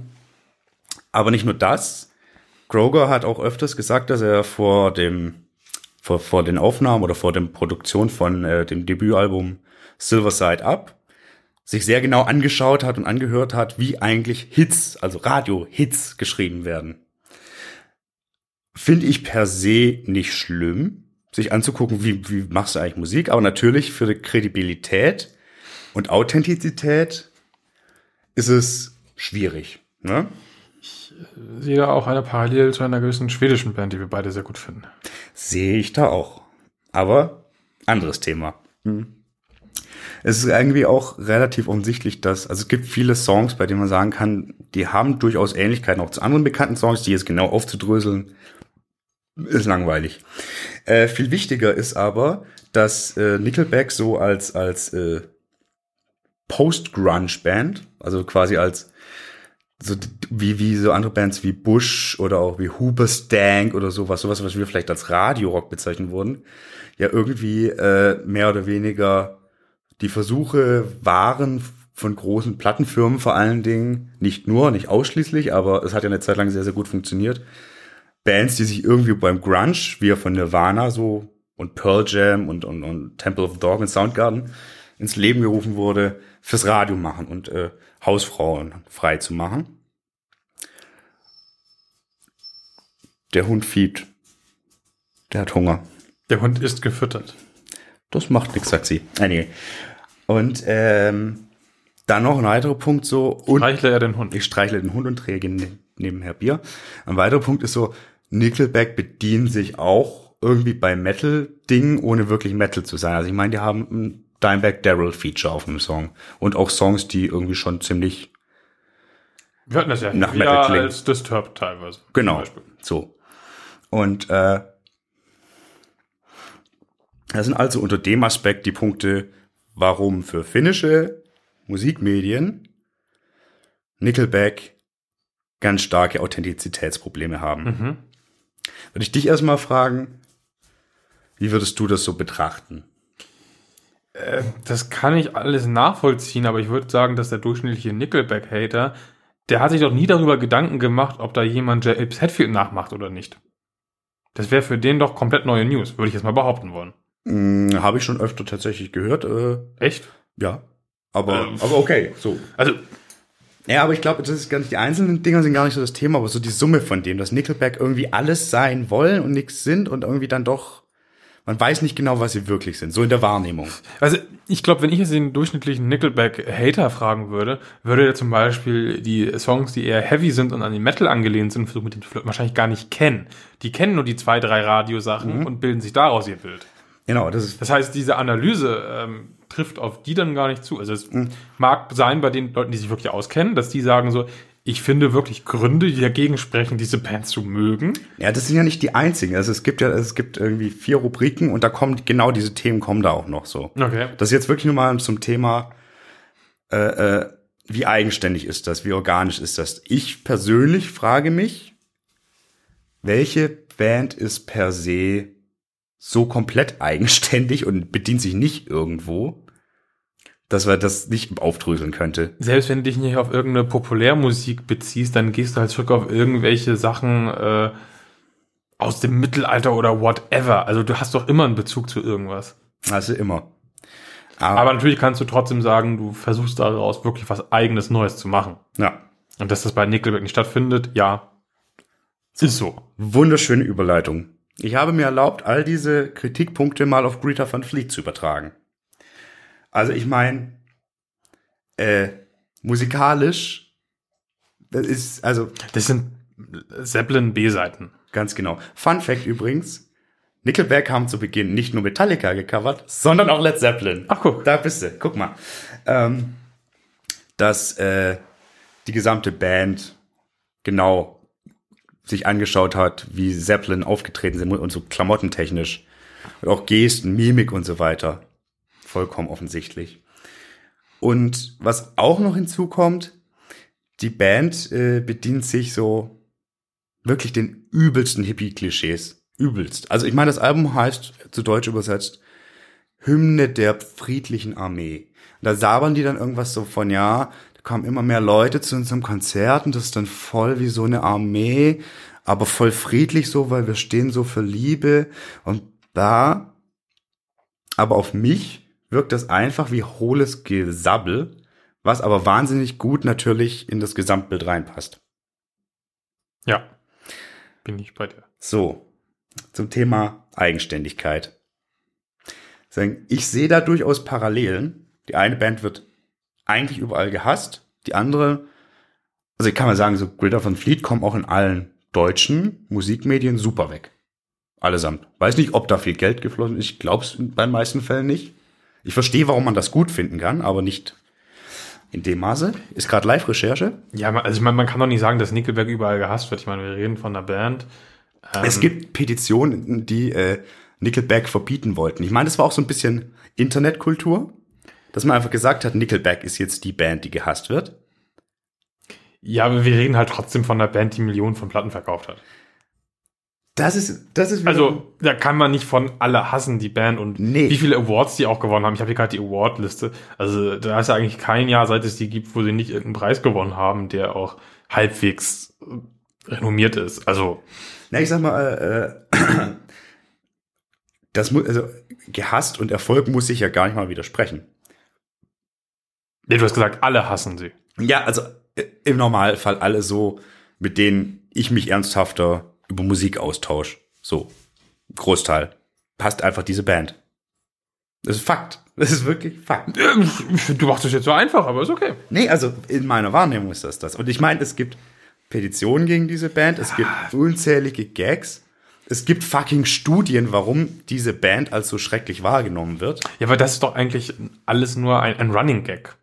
aber nicht nur das. Groger hat auch öfters gesagt, dass er vor dem vor, vor den Aufnahmen oder vor der Produktion von äh, dem Debütalbum Silver Side Up sich sehr genau angeschaut hat und angehört hat, wie eigentlich Hits, also Radio-Hits geschrieben werden. Finde ich per se nicht schlimm, sich anzugucken, wie, wie machst du eigentlich Musik, aber natürlich für die Kredibilität und Authentizität ist es schwierig. Ne? Sehe da auch eine Parallel zu einer gewissen schwedischen Band, die wir beide sehr gut finden. Sehe ich da auch. Aber anderes Thema. Es ist irgendwie auch relativ offensichtlich, dass, also es gibt viele Songs, bei denen man sagen kann, die haben durchaus Ähnlichkeiten auch zu anderen bekannten Songs, die jetzt genau aufzudröseln, ist langweilig. Äh, viel wichtiger ist aber, dass äh, Nickelback so als, als äh, Post-Grunge-Band, also quasi als so wie, wie so andere Bands wie Bush oder auch wie Hoobastank oder sowas, sowas, was wir vielleicht als Radiorock bezeichnen würden, ja irgendwie äh, mehr oder weniger die Versuche waren von großen Plattenfirmen vor allen Dingen, nicht nur, nicht ausschließlich, aber es hat ja eine Zeit lang sehr, sehr gut funktioniert. Bands, die sich irgendwie beim Grunge, wie er von Nirvana so und Pearl Jam und, und, und Temple of the Dog und Soundgarden ins Leben gerufen wurde, fürs Radio machen und äh, Hausfrauen frei zu machen. Der Hund fiebt. Der hat Hunger. Der Hund ist gefüttert. Das macht nichts, sagt sie. Anyway. Und ähm, dann noch ein weiterer Punkt so. Und Reichle er den Hund. ich streichle den Hund und träge ne nebenher Bier. Ein weiterer Punkt ist so, Nickelback bedienen sich auch irgendwie bei Metal-Dingen, ohne wirklich Metal zu sein. Also ich meine, die haben ein Dimebag Daryl-Feature auf dem Song. Und auch Songs, die irgendwie schon ziemlich Wir hatten das ja Nach Metal klingen. als Disturbed teilweise. Genau. So. Und äh, das sind also unter dem Aspekt die Punkte, warum für finnische Musikmedien Nickelback ganz starke Authentizitätsprobleme haben. Mhm. Würde ich dich erstmal fragen, wie würdest du das so betrachten? Das kann ich alles nachvollziehen, aber ich würde sagen, dass der durchschnittliche Nickelback-Hater, der hat sich doch nie darüber Gedanken gemacht, ob da jemand James Hetfield nachmacht oder nicht. Das wäre für den doch komplett neue News, würde ich jetzt mal behaupten wollen. Hm, Habe ich schon öfter tatsächlich gehört. Äh, Echt? ja. Aber, Ähm. aber okay, so. Also, Ja, aber ich glaube, das ist gar nicht, die einzelnen Dinger sind gar nicht so das Thema, aber so die Summe von dem, dass Nickelback irgendwie alles sein wollen und nichts sind und irgendwie dann doch, man weiß nicht genau, was sie wirklich sind, so in der Wahrnehmung. Also ich glaube, wenn ich jetzt den durchschnittlichen Nickelback-Hater fragen würde, würde er zum Beispiel die Songs, die eher heavy sind und an den Metal angelehnt sind, Versuch mit dem Flirt, wahrscheinlich gar nicht kennen. Die kennen nur die zwei, drei Radiosachen und bilden sich daraus ihr Bild. Genau, das ist, Das heißt, diese Analyse ähm, trifft auf die dann gar nicht zu. Also es mag sein bei den Leuten, die sich wirklich auskennen, dass die sagen so, ich finde wirklich Gründe, die dagegen sprechen, diese Band zu mögen. ja, das sind ja nicht die einzigen. Also es gibt ja, es gibt irgendwie vier Rubriken und da kommen genau diese Themen kommen da auch noch so. Okay. Das ist jetzt wirklich nur mal zum Thema, äh, äh, wie eigenständig ist das, wie organisch ist das. Ich persönlich frage mich, welche Band ist per se so komplett eigenständig und bedient sich nicht irgendwo, dass wir das nicht aufdröseln könnte. Selbst wenn du dich nicht auf irgendeine Populärmusik beziehst, dann gehst du halt zurück auf irgendwelche Sachen äh, aus dem Mittelalter oder whatever. Also du hast doch immer einen Bezug zu irgendwas. Also immer. Aber natürlich kannst du trotzdem sagen, du versuchst daraus wirklich was eigenes Neues zu machen. ja, Und dass das bei Nickelback nicht stattfindet, ja, ist so. wunderschöne Überleitung. Ich habe mir erlaubt, all diese Kritikpunkte mal auf Greta van Fleet zu übertragen. Also ich meine, äh, musikalisch, das ist, also Das sind Zeppelin B-Seiten. ganz genau. Fun Fact übrigens, Nickelback haben zu Beginn nicht nur Metallica gecovert, sondern auch Led Zeppelin. Ach, guck. Da bist du, guck mal. Ähm, dass äh, die gesamte Band genau sich angeschaut hat, wie Zeppelin aufgetreten sind und so klamottentechnisch. Und auch Gesten, Mimik und so weiter. Vollkommen offensichtlich. Und was auch noch hinzukommt, die Band äh, bedient sich so wirklich den übelsten Hippie-Klischees. Übelst. Also ich meine, das Album heißt zu Deutsch übersetzt Hymne der friedlichen Armee. Und da sabern die dann irgendwas so von, ja, da kommen immer mehr Leute zu unserem Konzert und das ist dann voll wie so eine Armee, aber voll friedlich so, weil wir stehen so für Liebe und da, aber auf mich wirkt das einfach wie hohles Gesabbel, was aber wahnsinnig gut natürlich in das Gesamtbild reinpasst. Ja, bin ich bei dir. So, zum Thema Eigenständigkeit. Ich sehe da durchaus Parallelen. Die eine Band wird eigentlich überall gehasst, die andere, also ich kann mal sagen, so Greta von Fleet kommen auch in allen deutschen Musikmedien super weg. Allesamt. Weiß nicht, ob da viel Geld geflossen ist. Ich glaube es bei den meisten Fällen nicht. Ich verstehe, warum man das gut finden kann, aber nicht in dem Maße. Ist gerade Live-Recherche. Ja, also ich meine, man kann doch nicht sagen, dass Nickelback überall gehasst wird. Ich meine, wir reden von einer Band. Es gibt Petitionen, die äh, Nickelback verbieten wollten. Ich meine, das war auch so ein bisschen Internetkultur, dass man einfach gesagt hat, Nickelback ist jetzt die Band, die gehasst wird. Ja, aber wir reden halt trotzdem von einer Band, die Millionen von Platten verkauft hat. Das ist, das ist Also, da kann man nicht von alle hassen, die Band und Nee. wie viele Awards die auch gewonnen haben. Ich habe hier gerade die Award-Liste. Also, da ist ja eigentlich kein Jahr, seit es die gibt, wo sie nicht irgendeinen Preis gewonnen haben, der auch halbwegs äh, renommiert ist. Also, na, ich sag mal, äh, das muss, also gehasst und Erfolg muss sich ja gar nicht mal widersprechen. nee, du hast gesagt, alle hassen sie. Ja, also äh, im Normalfall alle so, mit denen ich mich ernsthafter über Musik austausche. So, Großteil. Passt einfach diese Band. Das ist Fakt. Das ist wirklich Fakt. Du machst es jetzt so einfach, aber ist okay. Nee, also in meiner Wahrnehmung ist das das. Und ich meine, es gibt Petitionen gegen diese Band, es gibt unzählige Gags, es gibt fucking Studien, warum diese Band als so schrecklich wahrgenommen wird. Ja, aber das ist doch eigentlich alles nur ein, ein Running Gag.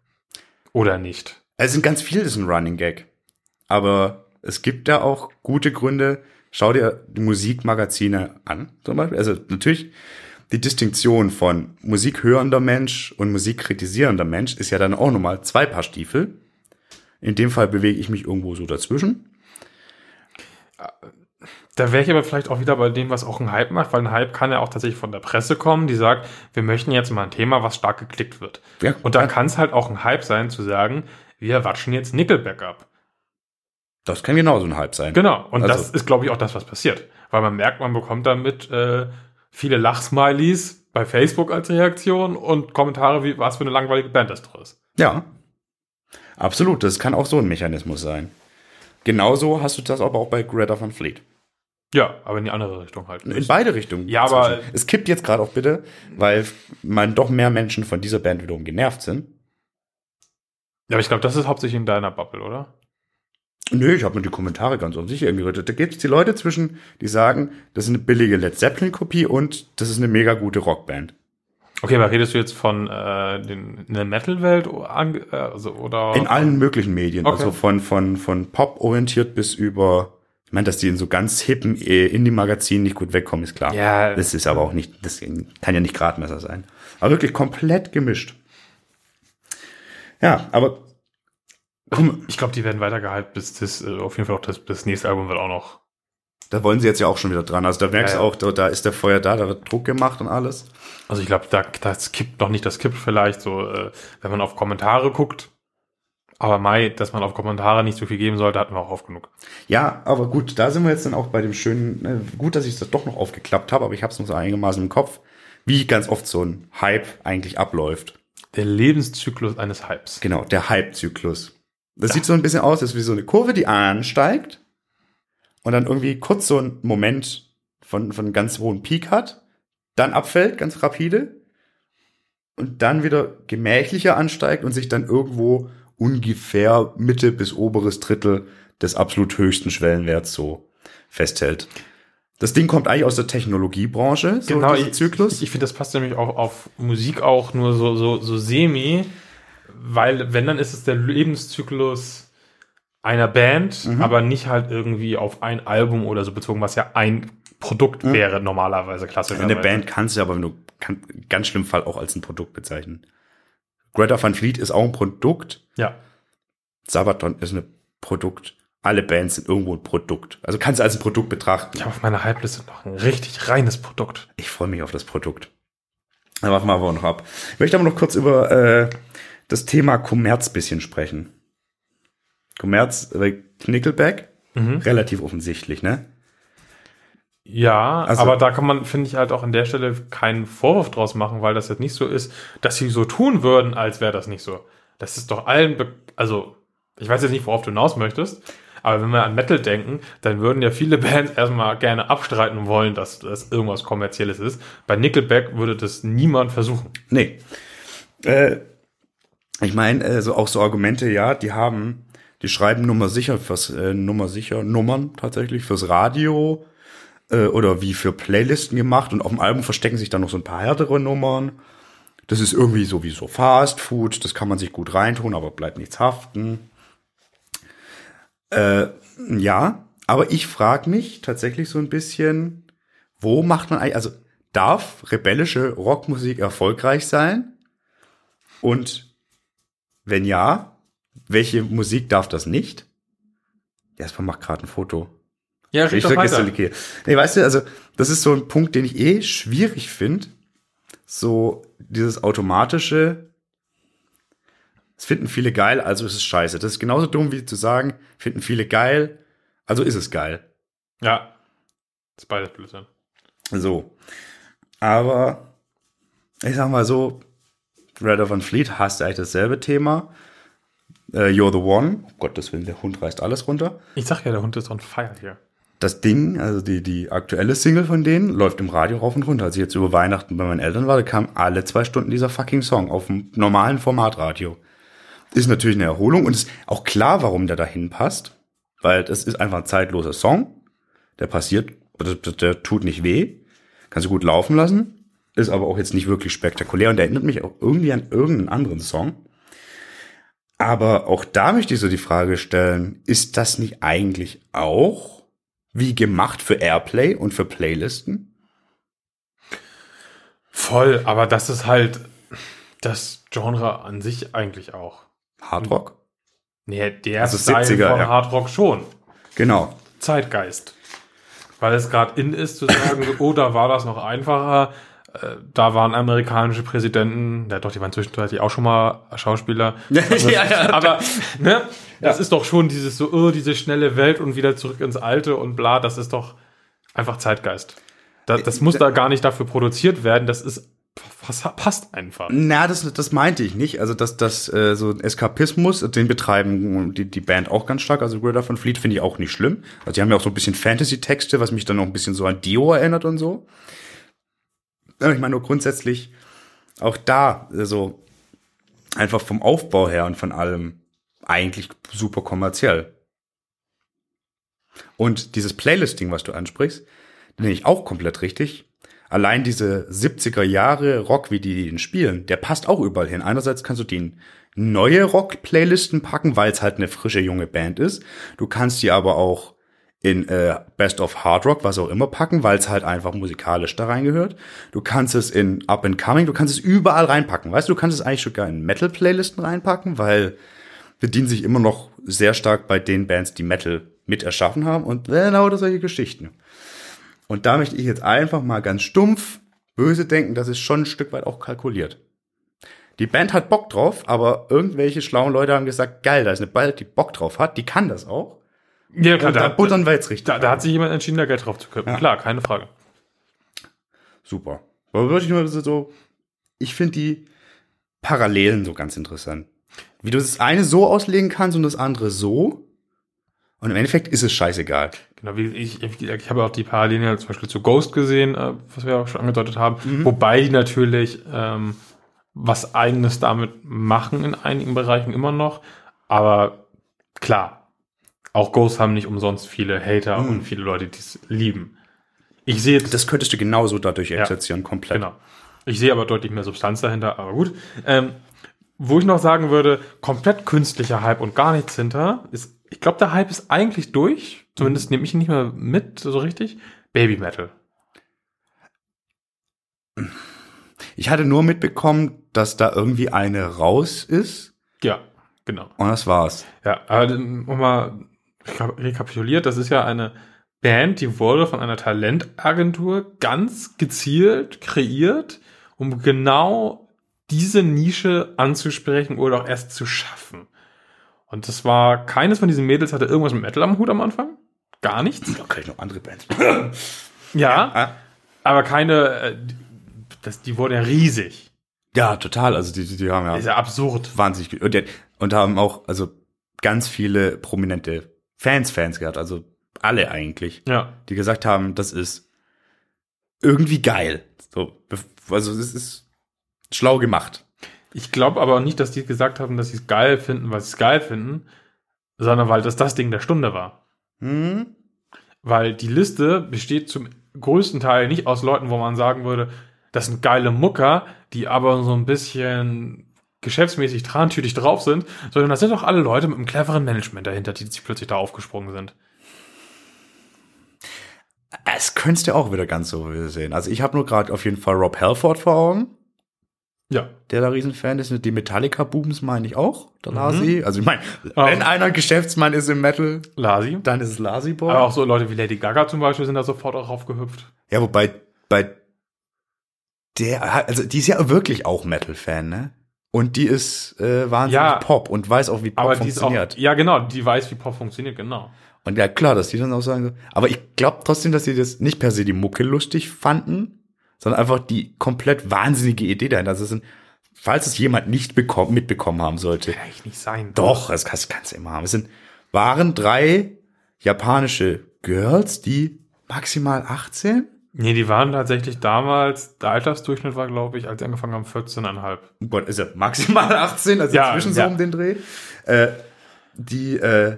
Oder nicht? Es sind ganz viele, das ist ein Running Gag. Aber es gibt da auch gute Gründe. Schau dir die Musikmagazine an, zum Beispiel. Also natürlich die Distinktion von musikhörender Mensch und musikkritisierender Mensch ist ja dann auch nochmal zwei Paar Stiefel. In dem Fall bewege ich mich irgendwo so dazwischen. Da wäre ich aber vielleicht auch wieder bei dem, was auch ein Hype macht, weil ein Hype kann ja auch tatsächlich von der Presse kommen, die sagt, wir möchten jetzt mal ein Thema, was stark geklickt wird. Ja, Und dann ja. kann es halt auch ein Hype sein, zu sagen, wir watschen jetzt Nickelback ab. Das kann genauso ein Hype sein. Genau. Und Also- das ist, glaube ich, auch das, was passiert. Weil man merkt, man bekommt damit äh, viele Lachsmileys bei Facebook als Reaktion und Kommentare wie, was für eine langweilige Band das doch ist. Ja. Absolut. Das kann auch so ein Mechanismus sein. Genauso hast du das aber auch bei Greta Van Fleet. Ja, aber in die andere Richtung halt. In beide Richtungen. Ja, aber- Es kippt jetzt gerade auch bitte, weil man doch mehr Menschen von dieser Band wiederum genervt sind. Ja, aber ich glaube, das ist hauptsächlich in deiner Bubble, oder? Nö, ich habe mir die Kommentare ganz unsicher angerüttet. Da gibt es die Leute zwischen, die sagen, das ist eine billige Led Zeppelin-Kopie und das ist eine mega gute Rockband. Okay, aber redest du jetzt von äh, den, in der Metal-Welt äh, also, oder? In allen möglichen Medien. Okay. Also von, von, von Pop orientiert bis über, ich meine, dass die in so ganz hippen äh, Indie-Magazinen nicht gut wegkommen, ist klar. Ja. Das ist aber auch nicht, das kann ja nicht Gradmesser sein. Aber wirklich komplett gemischt. Ja, aber Ich glaube, die werden weiter gehypt, bis das, äh, auf jeden Fall auch das, das nächste Album wird auch noch. da wollen sie jetzt ja auch schon wieder dran. Also da merkst du ja. auch, da, da ist der Feuer da, da wird Druck gemacht und alles. Also ich glaube, da, das kippt noch nicht, das kippt vielleicht so, äh, wenn man auf Kommentare guckt. Aber Mai, dass man auf Kommentare nicht so viel geben sollte, hatten wir auch oft genug. Ja, aber gut, da sind wir jetzt dann auch bei dem schönen, äh, gut, dass ich das doch noch aufgeklappt habe, aber ich habe es noch so einigermaßen im Kopf, wie ganz oft so ein Hype eigentlich abläuft. Der Lebenszyklus eines Hypes. Genau, der Hype-Zyklus. Das sieht so ein bisschen aus, als wie so eine Kurve, die ansteigt und dann irgendwie kurz so ein Moment von, von ganz hohen Peak hat, dann abfällt, ganz rapide und dann wieder gemächlicher ansteigt und sich dann irgendwo ungefähr Mitte bis oberes Drittel des absolut höchsten Schwellenwerts so festhält. Das Ding kommt eigentlich aus der Technologiebranche, so genau, Zyklus. Ich, ich finde, das passt nämlich auch auf Musik auch nur so, so, so semi, weil wenn, dann ist es der Lebenszyklus einer Band, Mhm. aber nicht halt irgendwie auf ein Album oder so bezogen, was ja ein Produkt wäre normalerweise klassischerweise. Eine Band kannst du aber, wenn du kann, ganz schlimm Fall auch als ein Produkt bezeichnen. Greta Van Fleet ist auch ein Produkt. Ja. Sabaton ist ein Produkt. Alle Bands sind irgendwo ein Produkt. Also kannst du als ein Produkt betrachten. Ich habe auf meiner Hype-Liste noch ein richtig reines Produkt. Ich freue mich auf das Produkt. Da warten wir aber noch ab. Ich möchte aber noch kurz über äh, das Thema Kommerz bisschen sprechen. Kommerz, äh, Nickelback, Mhm. relativ offensichtlich, ne? Ja, Also- aber da kann man, finde ich, halt auch an der Stelle keinen Vorwurf draus machen, weil das jetzt nicht so ist, dass sie so tun würden, als wäre das nicht so. Das ist doch allen, be also ich weiß jetzt nicht, worauf du hinaus möchtest, aber wenn wir an Metal denken, dann würden ja viele Bands erstmal gerne abstreiten wollen, dass das irgendwas Kommerzielles ist. Bei Nickelback würde das niemand versuchen. Nee. Äh, ich meine, äh, so auch so Argumente, ja, die haben, die schreiben Nummer sicher fürs äh, Nummer sicher Nummern tatsächlich fürs Radio äh, oder wie für Playlisten gemacht und auf dem Album verstecken sich dann noch so ein paar härtere Nummern. Das ist irgendwie sowieso Fast Food, das kann man sich gut reintun, aber bleibt nichts haften. Äh, ja, aber ich frage mich tatsächlich so ein bisschen, wo macht man eigentlich, also darf rebellische Rockmusik erfolgreich sein? Und wenn ja, welche Musik darf das nicht? Jasper macht gerade ein Foto. Ja, Ich okay. Nee, weißt du, also das ist so ein Punkt, den ich eh schwierig finde. So dieses automatische, das finden viele geil, also ist es scheiße. Das ist genauso dumm wie zu sagen, finden viele geil, also ist es geil. Ja. Das ist beides Blödsinn. So. Aber ich sag mal so, Red of Van Fleet hast eigentlich dasselbe Thema. Äh, You're the One, um Gottes Willen, der Hund reißt alles runter. Ich sag ja, der Hund ist on fire hier. Das Ding, also die, die aktuelle Single von denen, läuft im Radio rauf und runter. Als ich jetzt über Weihnachten bei meinen Eltern war, da kam alle zwei Stunden dieser fucking Song auf dem normalen Formatradio. Ist natürlich eine Erholung und ist auch klar, warum der dahin passt. Weil das ist einfach ein zeitloser Song. Der passiert, der, der tut nicht weh. Kannst du gut laufen lassen. Ist aber auch jetzt nicht wirklich spektakulär und erinnert mich auch irgendwie an irgendeinen anderen Song. Aber auch da möchte ich so die Frage stellen, ist das nicht eigentlich auch wie gemacht für Airplay und für Playlisten? Voll, aber das ist halt das Genre an sich eigentlich auch. Hardrock? Nee, der Also Style 70er, von ja. Hard Rock schon. Genau. Zeitgeist. Weil es gerade in ist zu sagen, oh, da war das noch einfacher. Äh, Da waren amerikanische Präsidenten, ja doch, die waren zwischenzeitlich auch schon mal Schauspieler. ja, ja. Aber ne, das ist doch schon dieses so, oh, diese schnelle Welt und wieder zurück ins Alte und bla, das ist doch einfach Zeitgeist. Das, das muss da gar nicht dafür produziert werden, das ist das passt einfach. Na, das, das meinte ich nicht. Also, dass das äh, so ein Eskapismus, den betreiben die, die Band auch ganz stark. Also, Greta von Fleet finde ich auch nicht schlimm. Also, die haben ja auch so ein bisschen Fantasy-Texte, was mich dann noch ein bisschen so an Dio erinnert und so. Ich meine nur grundsätzlich auch da, also einfach vom Aufbau her und von allem eigentlich super kommerziell. Und dieses Playlisting, was du ansprichst, nenne ich auch komplett richtig. Allein diese 70er Jahre Rock, wie die ihn spielen, der passt auch überall hin. Einerseits kannst du die in neue Rock-Playlisten packen, weil es halt eine frische junge Band ist. Du kannst die aber auch in äh, Best of Hard Rock, was auch immer, packen, weil es halt einfach musikalisch da reingehört. Du kannst es in Up and Coming, du kannst es überall reinpacken. Weißt du, du kannst es eigentlich sogar in Metal-Playlisten reinpacken, weil bedienen sich immer noch sehr stark bei den Bands, die Metal mit erschaffen haben und genau das solche Geschichten. Und da möchte ich jetzt einfach mal ganz stumpf böse denken, das ist schon ein Stück weit auch kalkuliert. Die Band hat Bock drauf, aber irgendwelche schlauen Leute haben gesagt, geil, da ist eine Band, die Bock drauf hat, die kann das auch. Ja, Und da buttern wir jetzt richtig. da, da hat sich jemand entschieden, da Geld drauf zu köpfen. Ja. Klar, keine Frage. Super. Aber würde ich nur so, ich finde die Parallelen so ganz interessant. Wie du das eine so auslegen kannst und das andere so. Und im Endeffekt ist es scheißegal. Genau, wie ich, ich, ich habe auch die Parallelen ja zum Beispiel zu Ghost gesehen, äh, was wir auch schon angedeutet haben, wobei die natürlich ähm, was Eigenes damit machen in einigen Bereichen immer noch. Aber klar, auch Ghost haben nicht umsonst viele Hater und viele Leute, die es lieben. Ich sehe Das könntest du genauso dadurch exerzieren, komplett. Genau. Ich sehe aber deutlich mehr Substanz dahinter, aber gut. Ähm, wo ich noch sagen würde, komplett künstlicher Hype und gar nichts hinter, ist, ich glaube, der Hype ist eigentlich durch. Zumindest nehme ich ihn nicht mehr mit, so richtig. Baby Metal. Ich hatte nur mitbekommen, dass da irgendwie eine raus ist. Ja, genau. Und das war's. Ja, aber dann nochmal reka- rekapituliert, das ist ja eine Band, die wurde von einer Talentagentur ganz gezielt kreiert, um genau diese Nische anzusprechen oder auch erst zu schaffen. Und das war, keines von diesen Mädels hatte irgendwas mit Metal am Hut am Anfang. Gar nichts. Da kann ich noch andere Bands. Ja, Ah. aber keine, äh, die- das, die wurden ja riesig. Ja, total. Also die, die, haben ja Ist ja absurd. wahnsinnig und, und haben auch also ganz viele prominente Fans Fans gehabt, also alle eigentlich, Ja. die gesagt haben, das ist irgendwie geil. So, also es ist schlau gemacht. Ich glaube aber nicht, dass die gesagt haben, dass sie es geil finden, weil sie es geil finden, sondern weil das das Ding der Stunde war. Hm? Weil die Liste besteht zum größten Teil nicht aus Leuten, wo man sagen würde, das sind geile Mucker, die aber so ein bisschen geschäftsmäßig trantütig drauf sind, sondern das sind doch alle Leute mit einem cleveren Management dahinter, die sich plötzlich da aufgesprungen sind. Es könntest du auch wieder ganz so sehen. Also ich habe nur gerade auf jeden Fall Rob Halford vor Augen, Ja. der da Riesenfan ist. Die Metallica-Boobs meine ich auch, der Lasi. Also ich meine, Ah. wenn einer Geschäftsmann ist im Metal, Lasi. dann ist es Lasi Boy. Aber auch so Leute wie Lady Gaga zum Beispiel sind da sofort auch raufgehüpft. Ja, wobei bei der, also die ist ja wirklich auch Metal-Fan, ne? Und die ist äh, wahnsinnig Ja. Pop und weiß auch, wie Pop Aber die ist auch, funktioniert. ja genau, die weiß, wie Pop funktioniert, genau. Und ja, klar, dass die dann auch sagen so. Aber ich glaube trotzdem, dass sie das nicht per se die Mucke lustig fanden, sondern einfach die komplett wahnsinnige Idee dahinter. Also es sind, falls es jemand nicht bekommen, mitbekommen haben sollte. Kann ich nicht sein. Doch, das kannst, kannst du immer haben. Es sind, waren drei japanische Girls, die maximal 18? Nee, die waren tatsächlich damals, der Altersdurchschnitt war, glaube ich, als sie angefangen haben, 14,5. Gott, ist ja maximal 18, also Ja, inzwischen so ja. um den Dreh. Äh, die äh,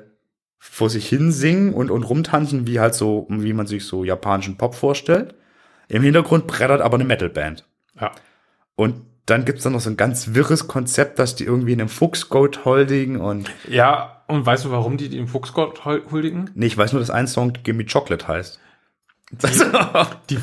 vor sich hin singen und, und rumtanzen, wie halt so, wie man sich so japanischen Pop vorstellt. Im Hintergrund brettert aber eine Metalband. Ja. Und dann gibt's dann noch so ein ganz wirres Konzept, dass die irgendwie in einem Fuchsgoat huldigen und Ja, und weißt du, warum die dem Fuchsgott hul- huldigen? nee, ich weiß nur, dass ein Song Gimme Chocolate heißt. Die, die,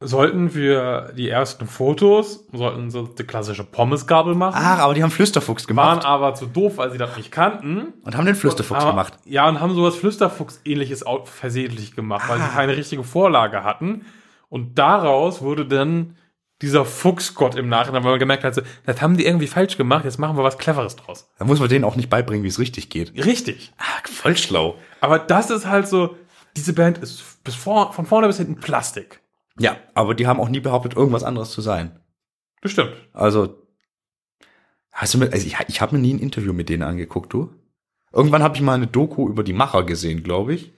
sollten wir die ersten Fotos, sollten sie die klassische Pommesgabel machen. Ach, aber die haben Flüsterfuchs waren gemacht aber zu doof, weil sie das nicht kannten. und haben den Flüsterfuchs aber, gemacht. Ja, und haben sowas Flüsterfuchs-ähnliches versehentlich gemacht, weil sie keine richtige Vorlage hatten. Und daraus wurde dann dieser Fuchsgott im Nachhinein, weil man gemerkt hat, so, das haben die irgendwie falsch gemacht, jetzt machen wir was Cleveres draus. Da muss man denen auch nicht beibringen, wie es richtig geht. Richtig. Ah, voll schlau. Aber das ist halt so, diese Band ist bis vor, von vorne bis hinten Plastik. Ja, aber die haben auch nie behauptet, irgendwas anderes zu sein. Bestimmt. Also, hast du mit, also ich, ich habe mir nie ein Interview mit denen angeguckt, du? Irgendwann habe ich mal eine Doku über die Macher gesehen, glaube ich.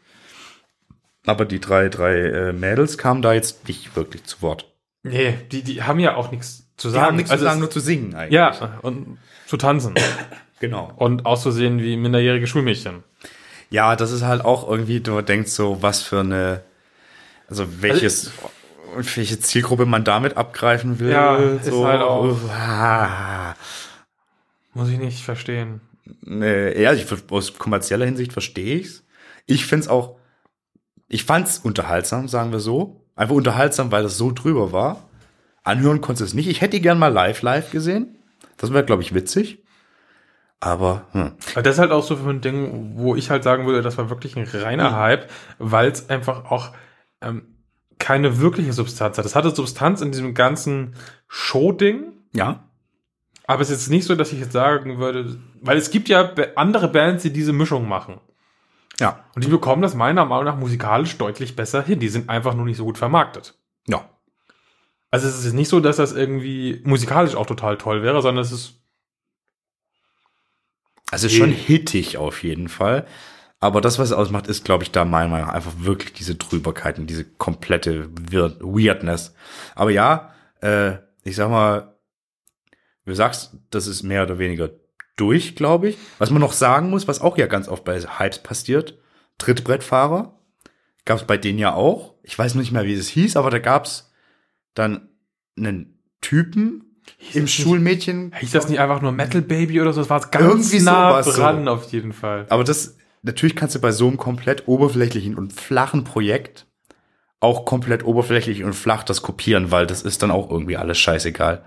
Aber die drei, drei äh, Mädels kamen da jetzt nicht wirklich zu Wort. Nee, die, die haben ja auch nichts zu Die sagen. haben nichts Also zu sagen, nur zu singen eigentlich. Ja, und zu tanzen. genau. und auszusehen wie minderjährige Schulmädchen. Ja, das ist halt auch irgendwie, du denkst so, was für eine, also welches, welche Zielgruppe man damit abgreifen will. Ja, ist so. halt auch- Ah. Muss ich nicht verstehen. Nee, ja, ich, aus kommerzieller Hinsicht verstehe ich's. Ich find's auch, ich fand's unterhaltsam, sagen wir so. Einfach unterhaltsam, weil das so drüber war. Anhören konntest du es nicht. Ich hätte die gern mal live, live gesehen. Das wäre, glaube ich, witzig. Aber, hm. Das ist halt auch so für ein Ding, wo ich halt sagen würde, das war wirklich ein reiner Hype, weil es einfach auch ähm, keine wirkliche Substanz hat. Das hatte Substanz in diesem ganzen Show-Ding, ja, aber es ist jetzt nicht so, dass ich jetzt sagen würde, weil es gibt ja andere Bands, die diese Mischung machen. ja, Und die bekommen das meiner Meinung nach musikalisch deutlich besser hin. Die sind einfach nur nicht so gut vermarktet. ja. Also es ist nicht so, dass das irgendwie musikalisch auch total toll wäre, sondern es ist Also schon hittig auf jeden Fall. Aber das, was es ausmacht, ist, glaube ich, da meiner Meinung nach einfach wirklich diese Drüberkeit und diese komplette Weirdness. Aber ja, äh, ich sag mal, du sagst, das ist mehr oder weniger durch, glaube ich. Was man noch sagen muss, was auch ja ganz oft bei Hypes passiert, Trittbrettfahrer, gab es bei denen ja auch. Ich weiß nicht mehr, wie es hieß, aber da gab es dann einen Typen im das nicht- Schulmädchen. Hieß das nicht einfach nur Metal Baby oder so? Das war ganz Irgendwie nah sowas so. dran auf jeden Fall. Aber das, natürlich kannst du bei so einem komplett oberflächlichen und flachen Projekt auch komplett oberflächlich und flach das kopieren, weil das ist dann auch irgendwie alles scheißegal.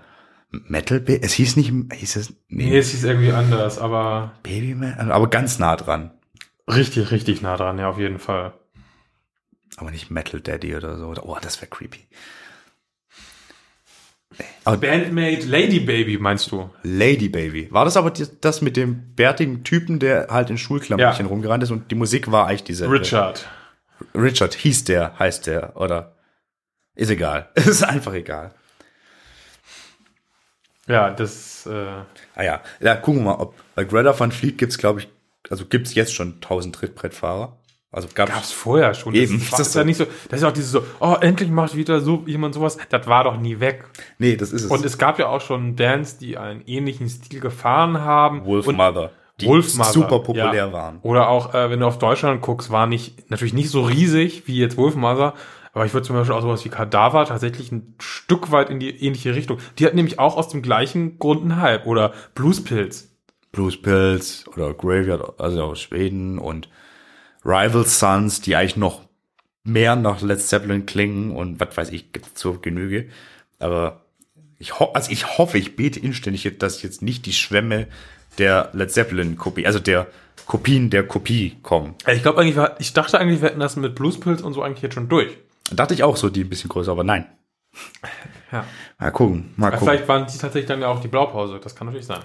Metal Baby, es hieß nicht, hieß es, nee, Nee, es hieß irgendwie anders, aber Baby Man, aber ganz nah dran. richtig, richtig nah dran, ja, auf jeden Fall. Aber nicht Metal Daddy oder so. Oh, das wäre creepy. Bandmate Lady Baby, meinst du? Lady Baby. War das aber die, das mit dem bärtigen Typen, der halt in Schulklammerchen Ja. rumgerannt ist und die Musik war eigentlich dieselbe? Richard. Richard hieß der, heißt der, oder? Ist egal. Es ist einfach egal. Ja, das, äh, Ah ja, ja, gucken wir mal, ob bei Greta Van Fleet gibt's, glaube ich, also gibt's jetzt schon 1000 Trittbrettfahrer. Also gab's, gab's vorher schon. Eben. Das, Das ist ja so. nicht so, das ist auch dieses so, oh, endlich macht wieder so jemand sowas. Das war doch nie weg. nee, das ist es. Und es gab ja auch schon Bands, die einen ähnlichen Stil gefahren haben. Wolf und Mother, die Wolf Mother, super populär ja. waren. Oder auch, äh, wenn du auf Deutschland guckst, war nicht, natürlich nicht so riesig wie jetzt Wolf Mother, aber ich würde zum Beispiel auch sowas wie Kadaver tatsächlich ein Stück weit in die ähnliche Richtung. Die hat nämlich auch aus dem gleichen Grund einen Hype. Oder Bluespilz. Blues Pills oder Graveyard, also aus Schweden und Rival Sons, die eigentlich noch mehr nach Led Zeppelin klingen und was weiß ich, gibt's zur Genüge. Aber ich ho also ich hoffe, ich bete inständig, dass jetzt nicht die Schwämme der Led Zeppelin Kopie, also der Kopien der Kopie kommen. Ja, Ich glaube eigentlich, ich dachte eigentlich, wir hätten das mit Bluespilz und so eigentlich jetzt schon durch. Dachte ich auch so, die ein bisschen größer, aber nein. Ja. Mal gucken, mal gucken. Vielleicht waren die tatsächlich dann ja auch die Blaupause. Das kann natürlich sein.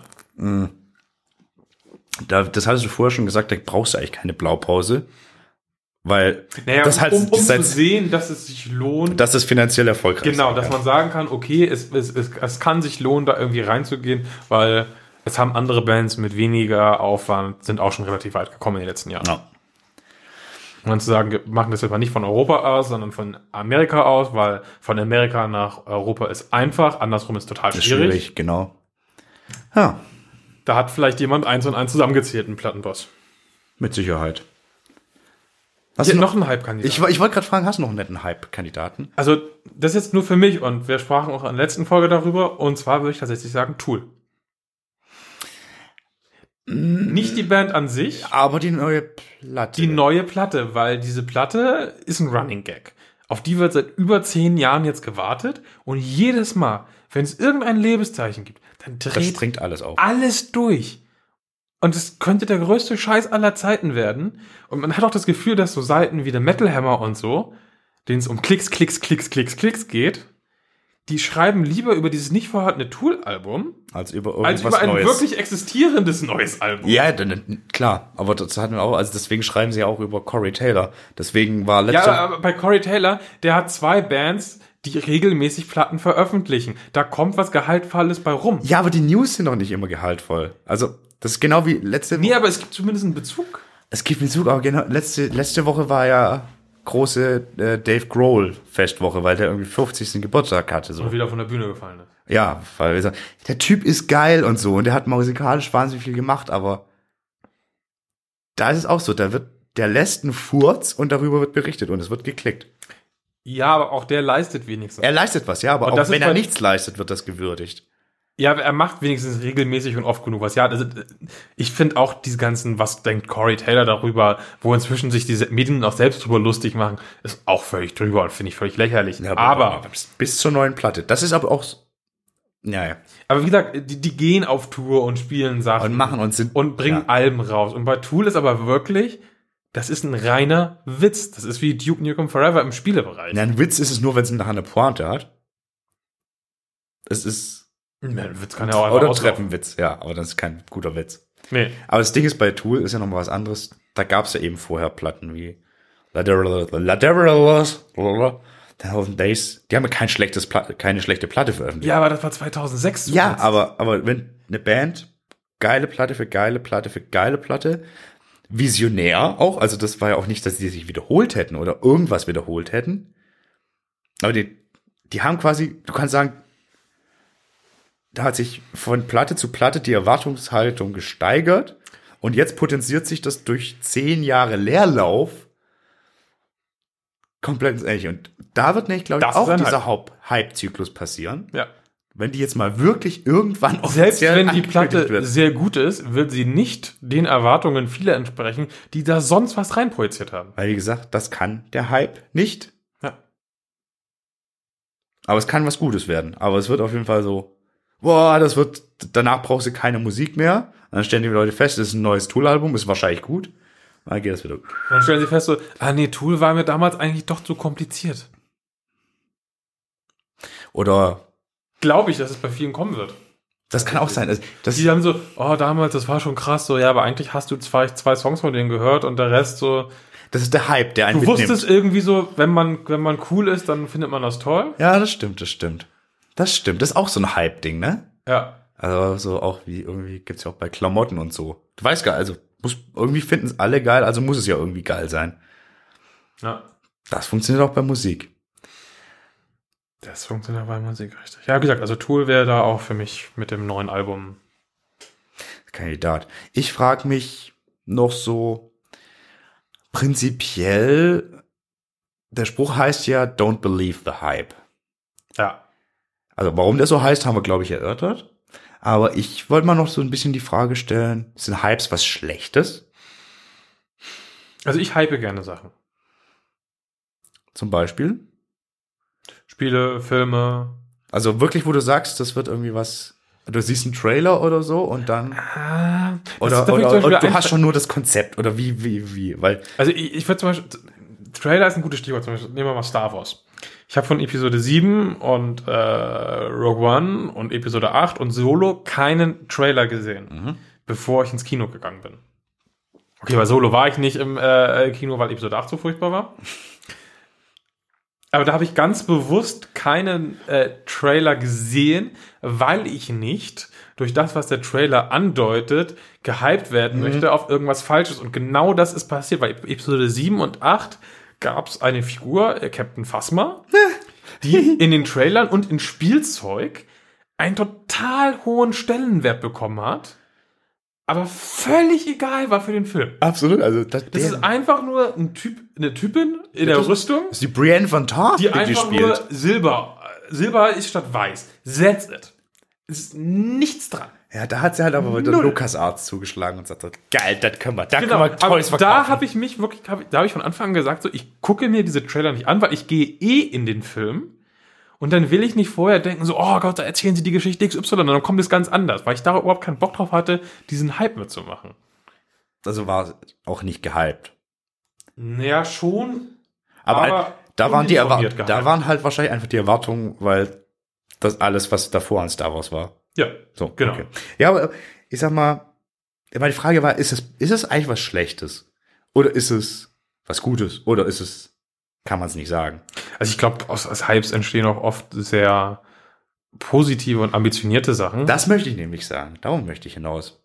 Da, das hattest du vorher schon gesagt, da brauchst du eigentlich keine Blaupause, weil Naja, das halt, um, um das zu halt, sehen, dass es sich lohnt. dass es finanziell erfolgreich Genau, sein dass man sagen kann, okay, es, es, es, es kann sich lohnen, da irgendwie reinzugehen, weil es haben andere Bands mit weniger Aufwand, sind auch schon relativ weit gekommen in den letzten Jahren. Ja. Und dann zu sagen, wir machen das jetzt mal nicht von Europa aus, sondern von Amerika aus, weil von Amerika nach Europa ist einfach, andersrum ist total Das ist schwierig. schwierig, genau. Ja, Da hat vielleicht jemand eins und eins zusammengezählt, einen Plattenboss. mit Sicherheit. Hast Hier du noch ein Hype-Kandidat. Ich, ich wollte gerade fragen, hast du noch einen netten Hype-Kandidaten? Also, das ist jetzt nur für mich und wir sprachen auch in der letzten Folge darüber und zwar würde ich tatsächlich sagen Tool. Nicht die Band an sich, Aber die neue Platte. die neue Platte, weil diese Platte ist ein Running Gag. Auf die wird seit über zehn Jahren jetzt gewartet. Und jedes Mal, wenn es irgendein Lebenszeichen gibt, dann dreht alles auf. alles durch. Und es könnte der größte Scheiß aller Zeiten werden. Und man hat auch das Gefühl, dass so Seiten wie der Metal Hammer und so, denen es um Klicks, Klicks, Klicks, Klicks, Klicks geht, die schreiben lieber über dieses nicht vorhandene Tool-Album, Als über als irgendwas über ein Neues. wirklich existierendes neues Album. ja, dann, klar, aber das hatten wir auch, also deswegen schreiben sie ja auch über Corey Taylor. Deswegen war Ja, letzter, aber bei Corey Taylor, der hat zwei Bands, die regelmäßig Platten veröffentlichen. Da kommt was Gehaltvolles bei rum. ja, aber die News sind doch nicht immer gehaltvoll. Also, das ist genau wie letzte Nee, aber es gibt zumindest einen Bezug. Es gibt Bezug, aber genau, letzte, letzte Woche war ja große äh, Dave Grohl Festwoche, weil der irgendwie 50. Geburtstag hatte. So. Und wieder von der Bühne gefallen ist. Ja, weil wir sagen, der Typ ist geil und so und der hat musikalisch wahnsinnig viel gemacht, aber da ist es auch so, da wird, der lässt einen Furz und darüber wird berichtet und es wird geklickt. Ja, aber auch der leistet wenigstens. Er leistet was, ja, aber Und auch wenn er nichts leistet, wird das gewürdigt. Ja, aber er macht wenigstens regelmäßig und oft genug was. Ja, also, ich finde auch diese ganzen, was denkt Corey Taylor darüber, wo inzwischen sich diese Medien auch selbst drüber lustig machen, ist auch völlig drüber und finde ich völlig lächerlich. Ja, aber, bis, bis zur neuen Platte. Das ist aber auch, ja, ja. aber wie gesagt, die, die gehen auf Tour und spielen Sachen. Und machen und sind, und bringen ja. Alben raus. Und bei Tool ist aber wirklich, das ist ein reiner Witz. Das ist wie Duke Nukem Forever im Spielebereich. Ja, ein Witz ist es nur, wenn es nachher eine Pointe hat. Es ist, Witz kann ja auch oder. Treppenwitz, ja, aber das ist kein guter Witz. Nee. Aber das Ding ist, bei Tool ist ja noch mal was anderes. Da gab es ja eben vorher Platten wie Lateral, Lateral, Thousand Days. Die haben ja kein schlechtes Pla keine schlechte Platte veröffentlicht. Ja, aber das war 2006. Ja, aber, aber wenn eine Band geile Platte für geile Platte für geile Platte, visionär auch, also das war ja auch nicht, dass die sich wiederholt hätten oder irgendwas wiederholt hätten. Aber die, die haben quasi, du kannst sagen, da hat sich von Platte zu Platte die Erwartungshaltung gesteigert und jetzt potenziert sich das durch zehn Jahre Leerlauf komplett ins Ähnliche. Und da wird nämlich, glaube ich, Das auch dieser Haupt- Hype-Zyklus passieren. Ja. Wenn die jetzt mal wirklich irgendwann Selbst offiziell wenn die Platte wird. sehr gut ist, wird sie nicht den Erwartungen vieler entsprechen, die da sonst was reinprojiziert haben. Weil, wie gesagt, das kann der Hype nicht. Ja. Aber es kann was Gutes werden. Aber es wird auf jeden Fall so, boah, das wird, danach brauchst du keine Musik mehr. Dann stellen die Leute fest, es ist ein neues Tool-Album, ist wahrscheinlich gut. Dann geht das wieder. Dann stellen sie fest so, ah nee, Tool war mir damals eigentlich doch zu kompliziert. Oder, Glaube ich, dass es bei vielen kommen wird. das kann auch sein. Also, das, Die haben so, oh, damals, das war schon krass, so, ja, aber eigentlich hast du zwei, zwei Songs von denen gehört und der Rest so, das ist der Hype, der einen du mitnimmt. wusstest irgendwie so, wenn man, wenn man cool ist, dann findet man das toll. Ja, das stimmt, das stimmt. Das stimmt. Das ist auch so ein Hype-Ding, ne? Ja. Also so auch wie irgendwie gibt's ja auch bei Klamotten und so. Du weißt gar, also muss, irgendwie finden es alle geil, also muss es ja irgendwie geil sein. Ja. Das funktioniert auch bei Musik. Das funktioniert bei Musik richtig. Ja, wie gesagt, also Tool wäre da auch für mich mit dem neuen Album. Kandidat. Ich frage mich noch so prinzipiell, der Spruch heißt ja Don't believe the hype. Ja. Also warum der so heißt, haben wir glaube ich erörtert. Aber ich wollte mal noch so ein bisschen die Frage stellen, sind Hypes was Schlechtes? Also ich hype gerne Sachen. Zum Beispiel? Spiele, Filme. Also wirklich, wo du sagst, das wird irgendwie was, du siehst einen Trailer oder so und dann Ah, Oder, oder, Beispiel oder du hast schon nur das Konzept oder wie, wie, wie, weil, Also ich, ich würde zum Beispiel, Trailer ist ein gutes Stichwort, zum Beispiel, nehmen wir mal Star Wars. Ich habe von Episode 7 und äh, Rogue One und Episode 8 und Solo keinen Trailer gesehen, bevor ich ins Kino gegangen bin. Okay, bei Solo war ich nicht im äh, Kino, weil Episode 8 so furchtbar war. Aber da habe ich ganz bewusst keinen äh, Trailer gesehen, weil ich nicht durch das, was der Trailer andeutet, gehypt werden möchte auf irgendwas Falsches. Und genau das ist passiert. Bei Episode 7 und 8 gab es eine Figur, äh, Captain Phasma, die in den Trailern und in Spielzeug einen total hohen Stellenwert bekommen hat, aber völlig egal war für den Film. absolut, also, das, Das ist einfach nur ein Typ, eine Typin in der das- Rüstung, ist die Brienne von Tarth, die die, die einfach nur spielt. Silber, Silber ist statt weiß. That's it. Es ist nichts dran. Ja, da hat sie halt aber wieder. LucasArts zugeschlagen und sagt geil, das können wir, da Genau, können wir aber Toys da habe ich mich wirklich, hab, da habe ich von Anfang an gesagt, so, ich gucke mir diese Trailer nicht an, weil ich gehe eh in den Film und dann will ich nicht vorher denken, so, oh Gott, da erzählen sie die Geschichte XY und dann kommt es ganz anders, weil ich da überhaupt keinen Bock drauf hatte, diesen Hype mitzumachen. also war auch nicht gehypt. Naja, schon. Aber, Aber da waren die Erwa uninformiert gehypt. da waren halt wahrscheinlich einfach die Erwartungen, weil das alles, was davor an Star Wars war. Ja, So, Genau. Okay. Ja, aber ich sag mal, aber die Frage war, ist es, ist es eigentlich was Schlechtes? Oder ist es was Gutes? Oder ist es, kann man es nicht sagen? Also ich glaube, aus, aus Hypes entstehen auch oft sehr positive und ambitionierte Sachen. Das möchte ich nämlich sagen. Darum möchte ich hinaus.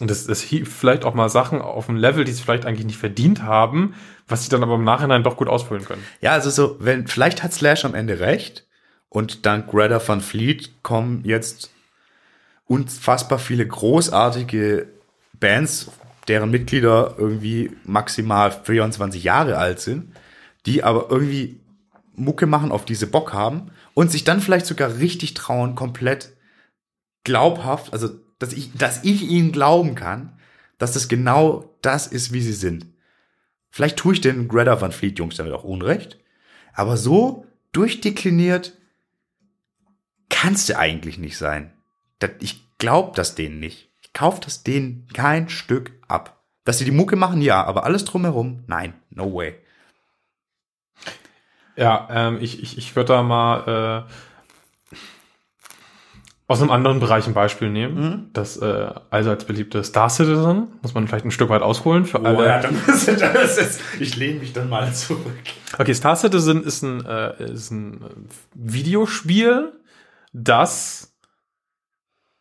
Und das, das hielt vielleicht auch mal Sachen auf ein Level, die es vielleicht eigentlich nicht verdient haben, was sie dann aber im Nachhinein doch gut ausfüllen können. Ja, also so, wenn, vielleicht hat Slash am Ende recht und dank Greta van Fleet kommen jetzt unfassbar viele großartige Bands, deren Mitglieder irgendwie maximal 24 Jahre alt sind, die aber irgendwie Mucke machen, auf diese Bock haben und sich dann vielleicht sogar richtig trauen, komplett glaubhaft, also dass ich, dass ich ihnen glauben kann, dass das genau das ist, wie sie sind. Vielleicht tue ich den Greta Van Fleet Jungs damit auch Unrecht, aber so durchdekliniert kannst du eigentlich nicht sein. Ich glaube das denen nicht. Ich kaufe das denen kein Stück ab. Dass sie die Mucke machen, ja, aber alles drumherum, nein, no way. Ja, ähm, ich, ich, ich würde da mal äh, aus einem anderen Bereich ein Beispiel nehmen. Das äh, allseits beliebte Star Citizen, muss man vielleicht ein Stück weit ausholen für alle. dann ist, das ist, ich lehne mich dann mal zurück. Okay, Star Citizen ist ein, äh, ist ein Videospiel, das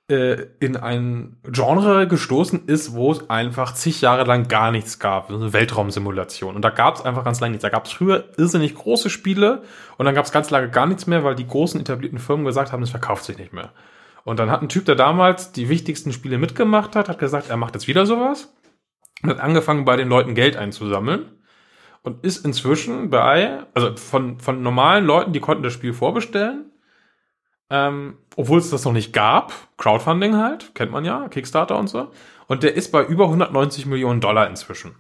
äh, in ein Genre gestoßen ist, wo es einfach zig Jahre lang gar nichts gab. So Eine Weltraumsimulation. Und da gab es einfach ganz lange nichts. Da gab es früher irrsinnig große Spiele und dann gab es ganz lange gar nichts mehr, weil die großen etablierten Firmen gesagt haben, es verkauft sich nicht mehr. Und dann hat ein Typ, der damals die wichtigsten Spiele mitgemacht hat, hat gesagt, er macht jetzt wieder sowas. Und hat angefangen, bei den Leuten Geld einzusammeln und ist inzwischen bei, also von, von normalen Leuten, die konnten das Spiel vorbestellen, ähm, obwohl es das noch nicht gab, Crowdfunding halt, kennt man ja, Kickstarter und so, und der ist bei über 190 Millionen Dollar inzwischen.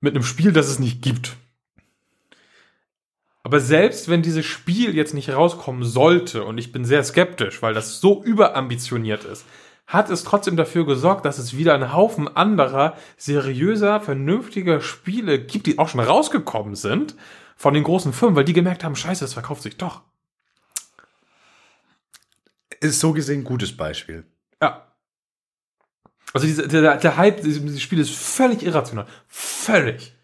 Mit einem Spiel, das es nicht gibt. Aber selbst wenn dieses Spiel jetzt nicht rauskommen sollte, und ich bin sehr skeptisch, weil das so überambitioniert ist, hat es trotzdem dafür gesorgt, dass es wieder einen Haufen anderer, seriöser, vernünftiger Spiele gibt, die auch schon rausgekommen sind von den großen Firmen, weil die gemerkt haben, scheiße, das verkauft sich doch. Ist so gesehen ein gutes Beispiel. Ja. Also diese, der, der Hype, dieses Spiel ist völlig irrational. Völlig.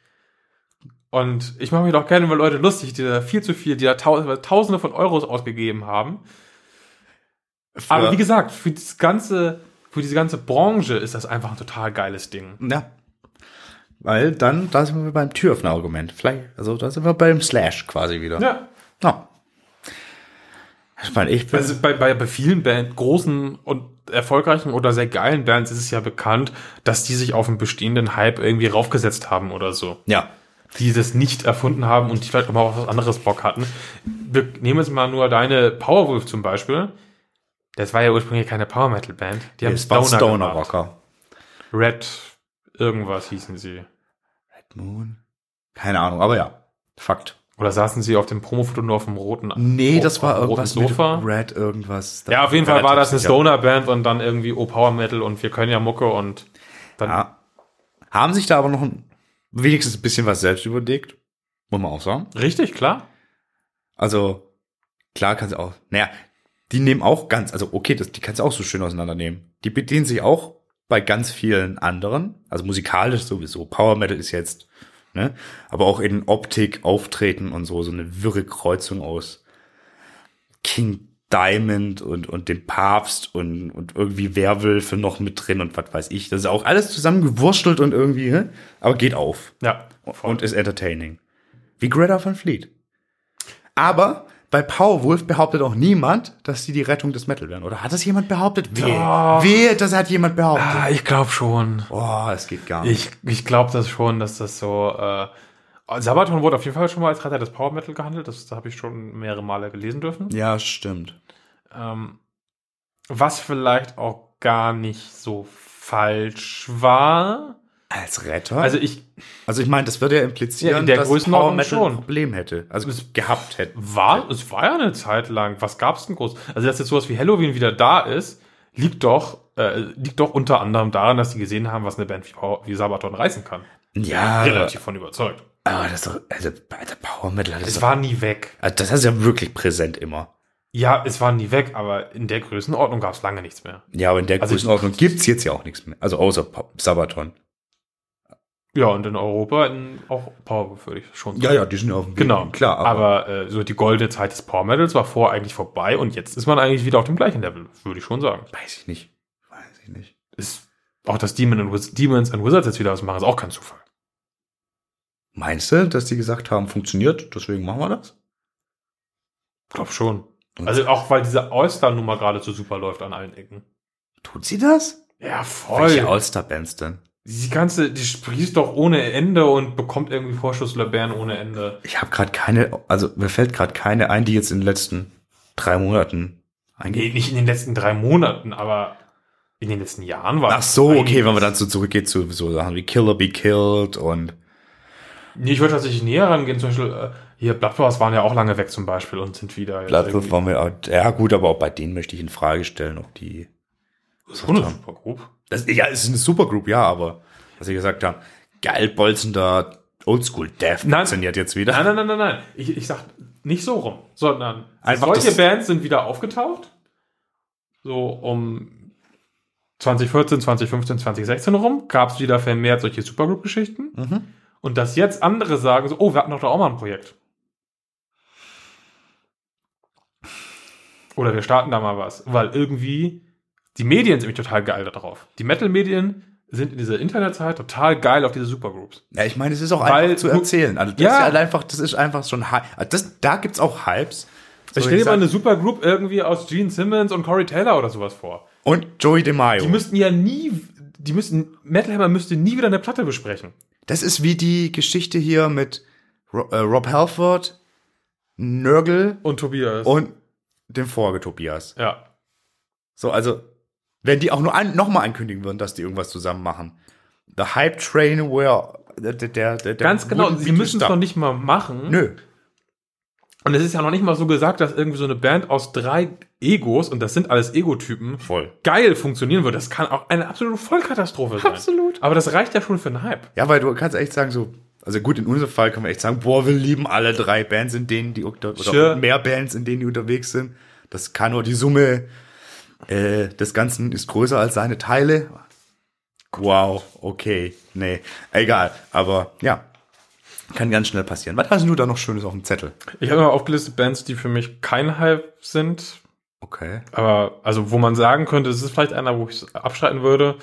Und ich mache mich doch gerne über Leute lustig, die da viel zu viel, die da Tausende, von Euros ausgegeben haben. Aber wie gesagt, für das ganze, für diese ganze Branche ist das einfach ein total geiles Ding. Ja. Weil dann, da sind wir beim Türöffner-Argument. Vielleicht, also da sind wir beim Slash quasi wieder. Ja. Ja. Ich meine, ich bin, Also bei, bei, bei vielen Band, großen und erfolgreichen oder sehr geilen Bands ist es ja bekannt, dass die sich auf einen bestehenden Hype irgendwie raufgesetzt haben oder so. ja. die das nicht erfunden haben und die vielleicht auch mal auf was anderes Bock hatten. Wir nehmen jetzt mal nur deine Powerwolf zum Beispiel. Das war ja ursprünglich keine Power Metal Band. Die haben Stoner, Stoner. Rocker. Red irgendwas hießen sie. Red Moon? Keine Ahnung, aber ja. Fakt. Oder saßen sie auf dem Promofoto nur auf dem roten Nee, das war irgendwas Sofa? mit Red irgendwas. Ja, auf jeden Fall war das eine Relativ Stoner Band und dann irgendwie oh Power Metal und wir können ja Mucke und dann Ja. Haben sich da aber noch ein, wenigstens ein bisschen was selbst überlegt. Muss man auch sagen. richtig klar. Also, klar kannst du auch, naja, die nehmen auch ganz, also okay, das, die kannst du auch so schön auseinandernehmen. Die bedienen sich auch bei ganz vielen anderen, also musikalisch sowieso. Power Metal ist jetzt, ne, aber auch in Optik, Auftreten und so, so eine wirre Kreuzung aus King Diamond und, und dem Papst und, und irgendwie Werwölfe noch mit drin und was weiß ich. Das ist auch alles zusammengewurstelt und irgendwie, hä? aber geht auf Ja. und ist entertaining. Wie Greta van Fleet. Aber bei Powerwolf behauptet auch niemand, dass sie die Rettung des Metal wären. Oder hat das jemand behauptet? Wehe, wehe das hat jemand behauptet. Ah, ich glaube schon. Oh, es geht gar nicht. Ich, ich glaube das schon, dass das so. Äh, Sabaton wurde auf jeden Fall schon mal als Retter des Power Metal gehandelt. Das, das habe ich schon mehrere Male gelesen dürfen. ja, stimmt. Ähm, was vielleicht auch gar nicht so falsch war. Als Retter? Also ich Also ich meine, das würde ja implizieren, Ja, in der dass Power Metal schon. ein Problem hätte. Also gehabt hätte. war, es war ja eine Zeit lang. Was gab's denn groß? Also dass jetzt sowas wie Halloween wieder da ist, liegt doch, äh, liegt doch unter anderem daran, dass die gesehen haben, was eine Band wie, wie Sabaton reißen kann. Ja, Relativ von überzeugt. aber das ist doch, also bei der Power Metal, das, Es doch, war nie weg. also das ist ja wirklich präsent immer. Ja, es war nie weg, aber in der Größenordnung gab's lange nichts mehr. Ja, aber in der Also Größenordnung gibt's jetzt ja auch nichts mehr. Also außer Sabaton. Ja, und in Europa in, auch Power würde ich schon Ja, ja, die sind ja auf dem Weg. Genau, Klar, aber, aber, äh, so die goldene Zeit des Power Metals war vorher eigentlich vorbei und jetzt ist man eigentlich wieder auf dem gleichen Level, würde ich schon sagen. weiß ich nicht. Weiß ich nicht. Ist auch dass Demon and Wiz Demons and Wizards jetzt wieder was machen, ist auch kein Zufall. Meinst du, dass die gesagt haben, funktioniert, deswegen machen wir das? Glaub schon. Und- Also auch weil diese All-Star-Nummer gerade so super läuft an allen Ecken. Tut sie das? Ja, voll. Welche All-Star-Bands denn? Die ganze, die sprießt doch ohne Ende und bekommt irgendwie Vorschusslorbeeren ohne Ende. Ich habe gerade keine, also mir fällt gerade keine ein, die jetzt in den letzten drei Monaten Nee, eingeht. nicht in den letzten drei Monaten, aber in den letzten Jahren war Ach so, okay, wenn man dann so zurückgeht zu so Sachen wie Killer Be Killed und Nee, ich würde tatsächlich näher rangehen. Zum Beispiel, äh, hier, Bloodbaths waren ja auch lange weg zum Beispiel und sind wieder Bloodbath waren wir auch, ja gut, aber auch bei denen möchte ich in Frage stellen, ob die Das ist eine super Group. das, ja, es ist eine Supergroup, ja, aber was sie gesagt haben, geil bolzender Oldschool Death Nein. funktioniert jetzt wieder. Nein, nein, nein, nein, nein. Ich, ich sag nicht so rum, sondern Einfach solche Bands sind wieder aufgetaucht. So um 2014, 2015, 2016 rum gab es wieder vermehrt solche Supergroup-Geschichten. Mhm. Und dass jetzt andere sagen so, oh, wir hatten doch da auch mal ein Projekt. Oder wir starten da mal was. Weil irgendwie die Medien sind nämlich total geil darauf. Die Metal-Medien sind in dieser Internetzeit total geil auf diese Supergroups. Ja, ich meine, es ist auch Weil einfach zu erzählen. Also das Ja. ist halt einfach, das ist einfach schon Hype. Also das, da gibt's auch Hypes. So, Ich stell ich dir mal eine Supergroup irgendwie aus Gene Simmons und Corey Taylor oder sowas vor. und Joey DeMaio. Die müssten ja nie, die müssten, Metal Hammer müsste nie wieder eine Platte besprechen. Das ist wie die Geschichte hier mit äh, Rob Halford, Nörgel Und Tobias. und dem Vorge Tobias. ja. So, also, wenn die auch nur an, noch mal ankündigen würden, dass die irgendwas zusammen machen. The Hype Train, where der, der, der, der Ganz genau, wouldn't sie müssen es noch nicht mal machen. Nö. Und es ist ja noch nicht mal so gesagt, dass irgendwie so eine Band aus drei Egos, und das sind alles Ego-Typen, Voll. geil funktionieren wird. Das kann auch eine absolute Vollkatastrophe sein. Absolut. Aber das reicht ja schon für einen Hype. Ja, weil du kannst echt sagen, so, also gut, in unserem Fall kann man echt sagen, boah, wir lieben alle drei Bands, in denen die oder Sure. mehr Bands, in denen die unterwegs sind. Das kann nur die Summe äh, des Ganzen ist größer als seine Teile. Wow, okay, nee, egal. Aber ja, kann ganz schnell passieren. Was hast du da noch Schönes auf dem Zettel? Ich habe mal aufgelistet Bands, die für mich kein Hype sind. Okay. Aber, also, wo man sagen könnte, es ist vielleicht einer, wo ich es abstreiten würde.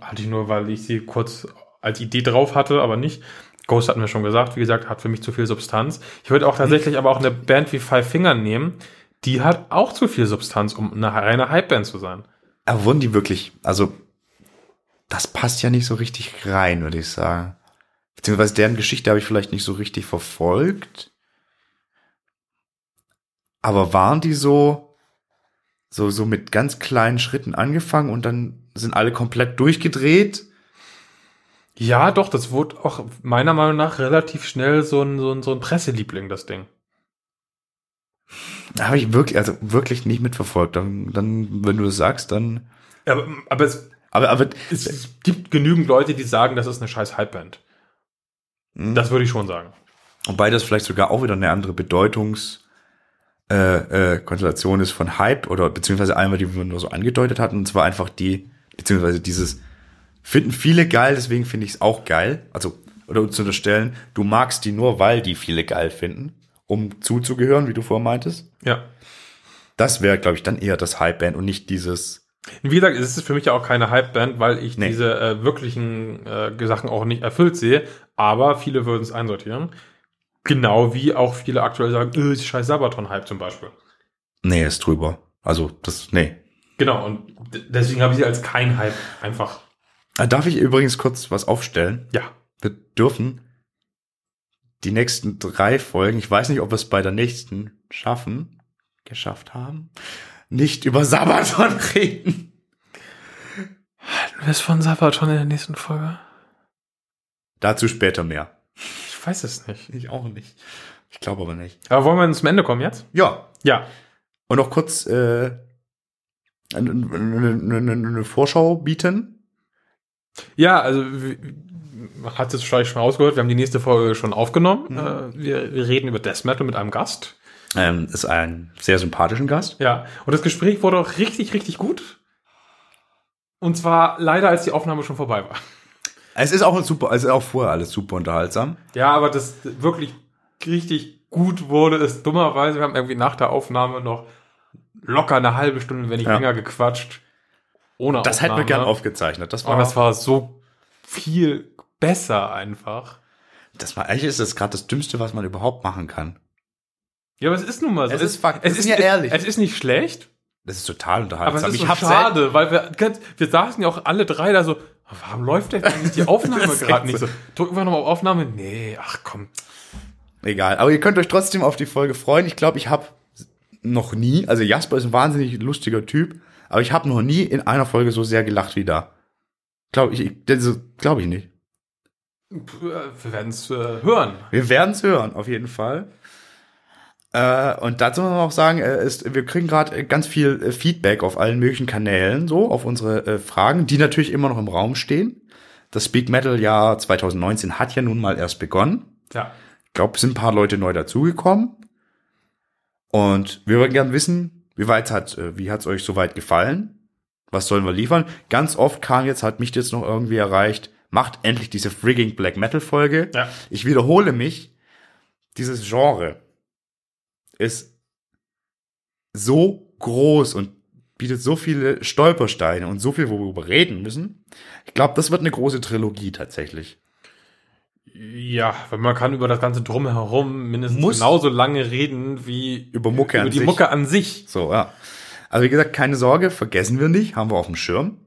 Hatte ich nur, weil ich sie kurz als Idee drauf hatte, aber nicht. Ghost hatten wir schon gesagt, wie gesagt, hat für mich zu viel Substanz. Ich würde auch tatsächlich aber auch eine Band wie Five Finger nehmen, die hat auch zu viel Substanz, um eine reine Hype-Band zu sein. Aber wurden die wirklich, also, das passt ja nicht so richtig rein, würde ich sagen. Beziehungsweise deren Geschichte habe ich vielleicht nicht so richtig verfolgt. Aber waren die so, so, so mit ganz kleinen Schritten angefangen und dann sind alle komplett durchgedreht? Ja, doch, das wurde auch meiner Meinung nach relativ schnell so ein, so ein, so ein Presseliebling, das Ding. Da habe ich wirklich, also wirklich nicht mitverfolgt. Dann, dann, wenn du das sagst, dann. Aber, aber es, Aber, aber es gibt genügend Leute, die sagen, das ist eine scheiß Hype-Band. Hm. Das würde ich schon sagen. Wobei das vielleicht sogar auch wieder eine andere Bedeutungs äh, äh, Konstellation ist von Hype oder beziehungsweise einmal, die wir nur so angedeutet hatten, und zwar einfach die, beziehungsweise dieses finden viele geil, deswegen finde ich es auch geil. Also, oder uns zu unterstellen, du magst die nur, weil die viele geil finden, um zuzugehören, wie du vorher meintest. Ja. Das wäre, glaube ich, dann eher das Hype-Band und nicht dieses. Wie gesagt, es ist für mich ja auch keine Hype-Band, weil ich Nee. diese äh, wirklichen äh, Sachen auch nicht erfüllt sehe. Aber viele würden es einsortieren. Genau wie auch viele aktuell sagen, äh, ist scheiß Sabaton-Hype zum Beispiel. Nee, ist drüber. Also, das, nee. Genau, und deswegen habe ich sie als kein Hype einfach, Ah, Darf ich übrigens kurz was aufstellen? ja. wir dürfen die nächsten drei Folgen, ich weiß nicht, ob wir es bei der nächsten schaffen, geschafft haben, nicht über Sabaton reden. Halten wir es von Sabaton in der nächsten Folge? Dazu später mehr. Ich weiß es nicht. Ich auch nicht. Ich glaube aber nicht. Aber wollen wir zum Ende kommen jetzt? Ja. Ja. Und noch kurz äh, eine, eine, eine, Vorschau bieten. Ja, also hat es vielleicht schon rausgehört, wir haben die nächste Folge schon aufgenommen. Äh, wir, wir reden über Death Metal mit einem Gast. Ähm, ist ein sehr sympathischen Gast. Ja, und das Gespräch wurde auch richtig, richtig gut. Und zwar leider, als die Aufnahme schon vorbei war. Es ist auch ein super, es ist auch vorher alles super unterhaltsam. Ja, aber das wirklich richtig gut wurde, ist dummerweise, wir haben irgendwie nach der Aufnahme noch locker eine halbe Stunde, wenn nicht Ja. länger gequatscht. Ohne Das hätten wir Aufnahme. gern aufgezeichnet. Das war, Und das war so viel besser einfach. das war, eigentlich ist das gerade das Dümmste, was man überhaupt machen kann. Ja, aber es ist nun mal so. Es ist Fakt. Es ist ja ehrlich. Es ist nicht schlecht, Das ist total aber es unterhaltsam. ist so schade, weil wir, ganz- wir saßen ja auch alle drei da so, warum läuft denn eigentlich die Aufnahme gerade nicht so? Drücken wir nochmal auf Aufnahme? Nee, ach komm. Egal, aber ihr könnt euch trotzdem auf die Folge freuen. Ich glaube, ich habe noch nie, also Jasper ist ein wahnsinnig lustiger Typ, aber ich habe noch nie in einer Folge so sehr gelacht wie da. Glaube ich, glaube ich nicht. Wir werden es äh, hören. Wir werden es hören, auf jeden Fall. Äh, und dazu muss man auch sagen, äh, ist, wir kriegen gerade ganz viel äh, Feedback auf allen möglichen Kanälen, so auf unsere äh, Fragen, die natürlich immer noch im Raum stehen. Das Speak Metal Jahr 2019 hat ja nun mal erst begonnen. Ja. Ich glaube, es sind ein paar Leute neu dazugekommen. Und wir würden gerne wissen, wie weit hat, äh, wie hat's euch soweit gefallen? Was sollen wir liefern? Ganz oft kam jetzt, hat mich jetzt noch irgendwie erreicht, macht endlich diese frigging Black Metal Folge. Ja. Ich wiederhole mich, dieses Genre ist so groß und bietet so viele Stolpersteine und so viel, worüber wir reden müssen. Ich glaube, das wird eine große Trilogie tatsächlich. Ja, weil man kann über das ganze Drumherum mindestens Muss. genauso lange reden wie Über Mucke über die sich. Mucke an sich. So, ja. Also wie gesagt, keine Sorge, vergessen wir nicht, haben wir auf dem Schirm.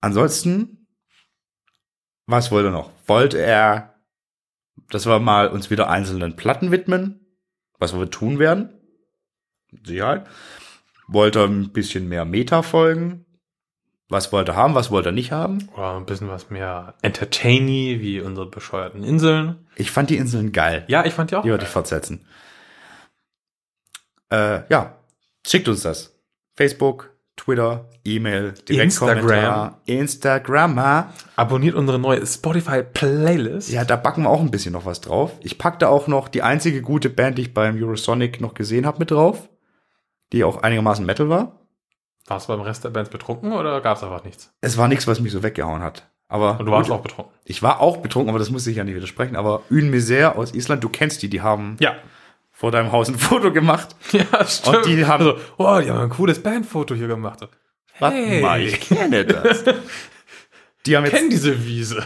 Ansonsten, was wollte er noch? Wollte er, dass wir mal uns wieder einzelnen Platten widmen, was wir tun werden? Sicherheit. Wollte er ein bisschen mehr Meta-Folgen? Was wollte er haben, was wollte er nicht haben? Oder ein bisschen was mehr entertainy, wie unsere bescheuerten Inseln. Ich fand die Inseln geil. Ja, ich fand die auch. Die würde ich fortsetzen. Äh, ja, schickt uns das. Facebook, Twitter, E-Mail, Direktkommentar, Instagram. Abonniert unsere neue Spotify-Playlist. Ja, da backen wir auch ein bisschen noch was drauf. Ich pack da auch noch die einzige gute Band, die ich beim Eurosonic noch gesehen habe, mit drauf. Die auch einigermaßen Metal war. Warst du beim Rest der Bands betrunken oder gab es einfach nichts? Es war nichts, was mich so weggehauen hat. Aber Und du warst gut, auch betrunken. ich war auch betrunken, aber das muss ich ja nicht widersprechen. Aber Une Misère aus Island, du kennst die, die haben Ja. Vor deinem Haus ein Foto gemacht. Ja, stimmt. Und die haben- also, oh, die haben ein cooles Bandfoto hier gemacht. Warte Hey. mal, ich kenne das. Die haben Ich jetzt kenn diese Wiese.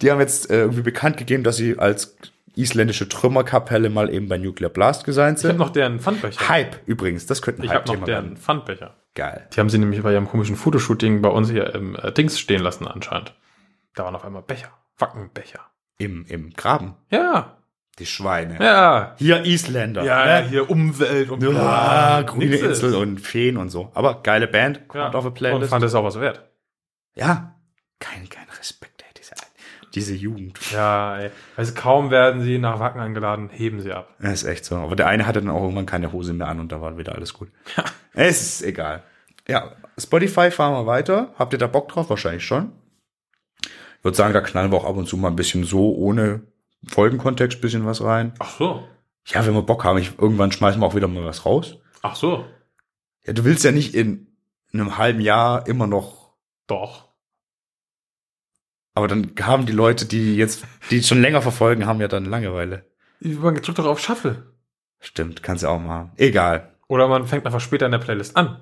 Die haben jetzt äh, irgendwie bekannt gegeben, dass sie als isländische Trümmerkapelle mal eben bei Nuclear Blast gesigned Ich habe sind. noch deren Pfandbecher. Hype übrigens, das könnte ein Ich habe noch Hype-Thema deren werden. Pfandbecher. Geil. Die haben sie nämlich bei ihrem komischen Fotoshooting bei uns hier im äh, Dings stehen lassen anscheinend. Da waren auf einmal Becher. Wackenbecher. Im, Im Graben. Ja. Die Schweine. Ja. Hier Isländer. Ja, ne? hier Umwelt und Ja, grüne Insel ist. und Feen und so. Aber geile Band, kommt ja. auf der Und Playlist. fand es auch was wert. ja, kein, kein Respekt, ey, diese, diese Jugend. Ja, ey. Also kaum werden sie nach Wacken eingeladen, heben sie ab. Das ist echt so. Aber der eine hatte dann auch irgendwann keine Hose mehr an und da war wieder alles gut. Es ist egal. Ja, Spotify fahren wir weiter. Habt ihr da Bock drauf? Wahrscheinlich schon. Ich würde sagen, da knallen wir auch ab und zu mal ein bisschen so ohne Folgenkontext bisschen was rein. Ach so. Ja, wenn wir Bock haben, ich, irgendwann schmeißen wir auch wieder mal was raus. Ach so. Ja, du willst ja nicht in einem halben Jahr immer noch, Doch. aber dann haben die Leute, die jetzt, die schon länger verfolgen, haben ja dann Langeweile. Man drückt doch auf Shuffle. Stimmt, kannst du auch machen. Egal. Oder man fängt einfach später in der Playlist an.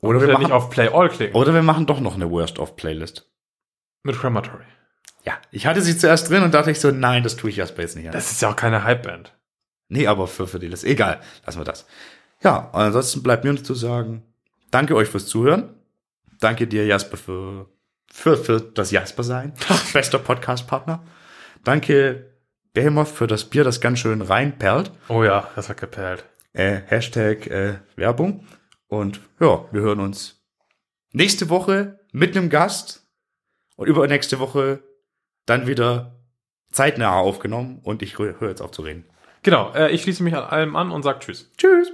Oder Muss wir, ja nicht machen, auf Play All klicken. oder wir machen doch noch eine Worst-of-Playlist. Mit Crematory. Ja, ich hatte sie zuerst drin und dachte ich so, nein, das tue ich erst bei jetzt nicht an. Das ist ja auch keine Hypeband. Nee, aber für, für die Liste. Egal, lassen wir das. Ja, ansonsten bleibt mir nur zu sagen, danke euch fürs Zuhören. Danke dir, Jasper, für, für, für das Jasper-Sein. Bester Podcast-Partner. Danke, Behemoth, für das Bier, das ganz schön reinperlt. Oh ja, das hat geperlt. Äh, Hashtag äh, Werbung. Und ja, wir hören uns nächste Woche mit einem Gast und übernächste Woche dann wieder zeitnah aufgenommen und ich höre jetzt auf zu reden. Genau, äh, ich schließe mich an allem an und sage Tschüss. Tschüss.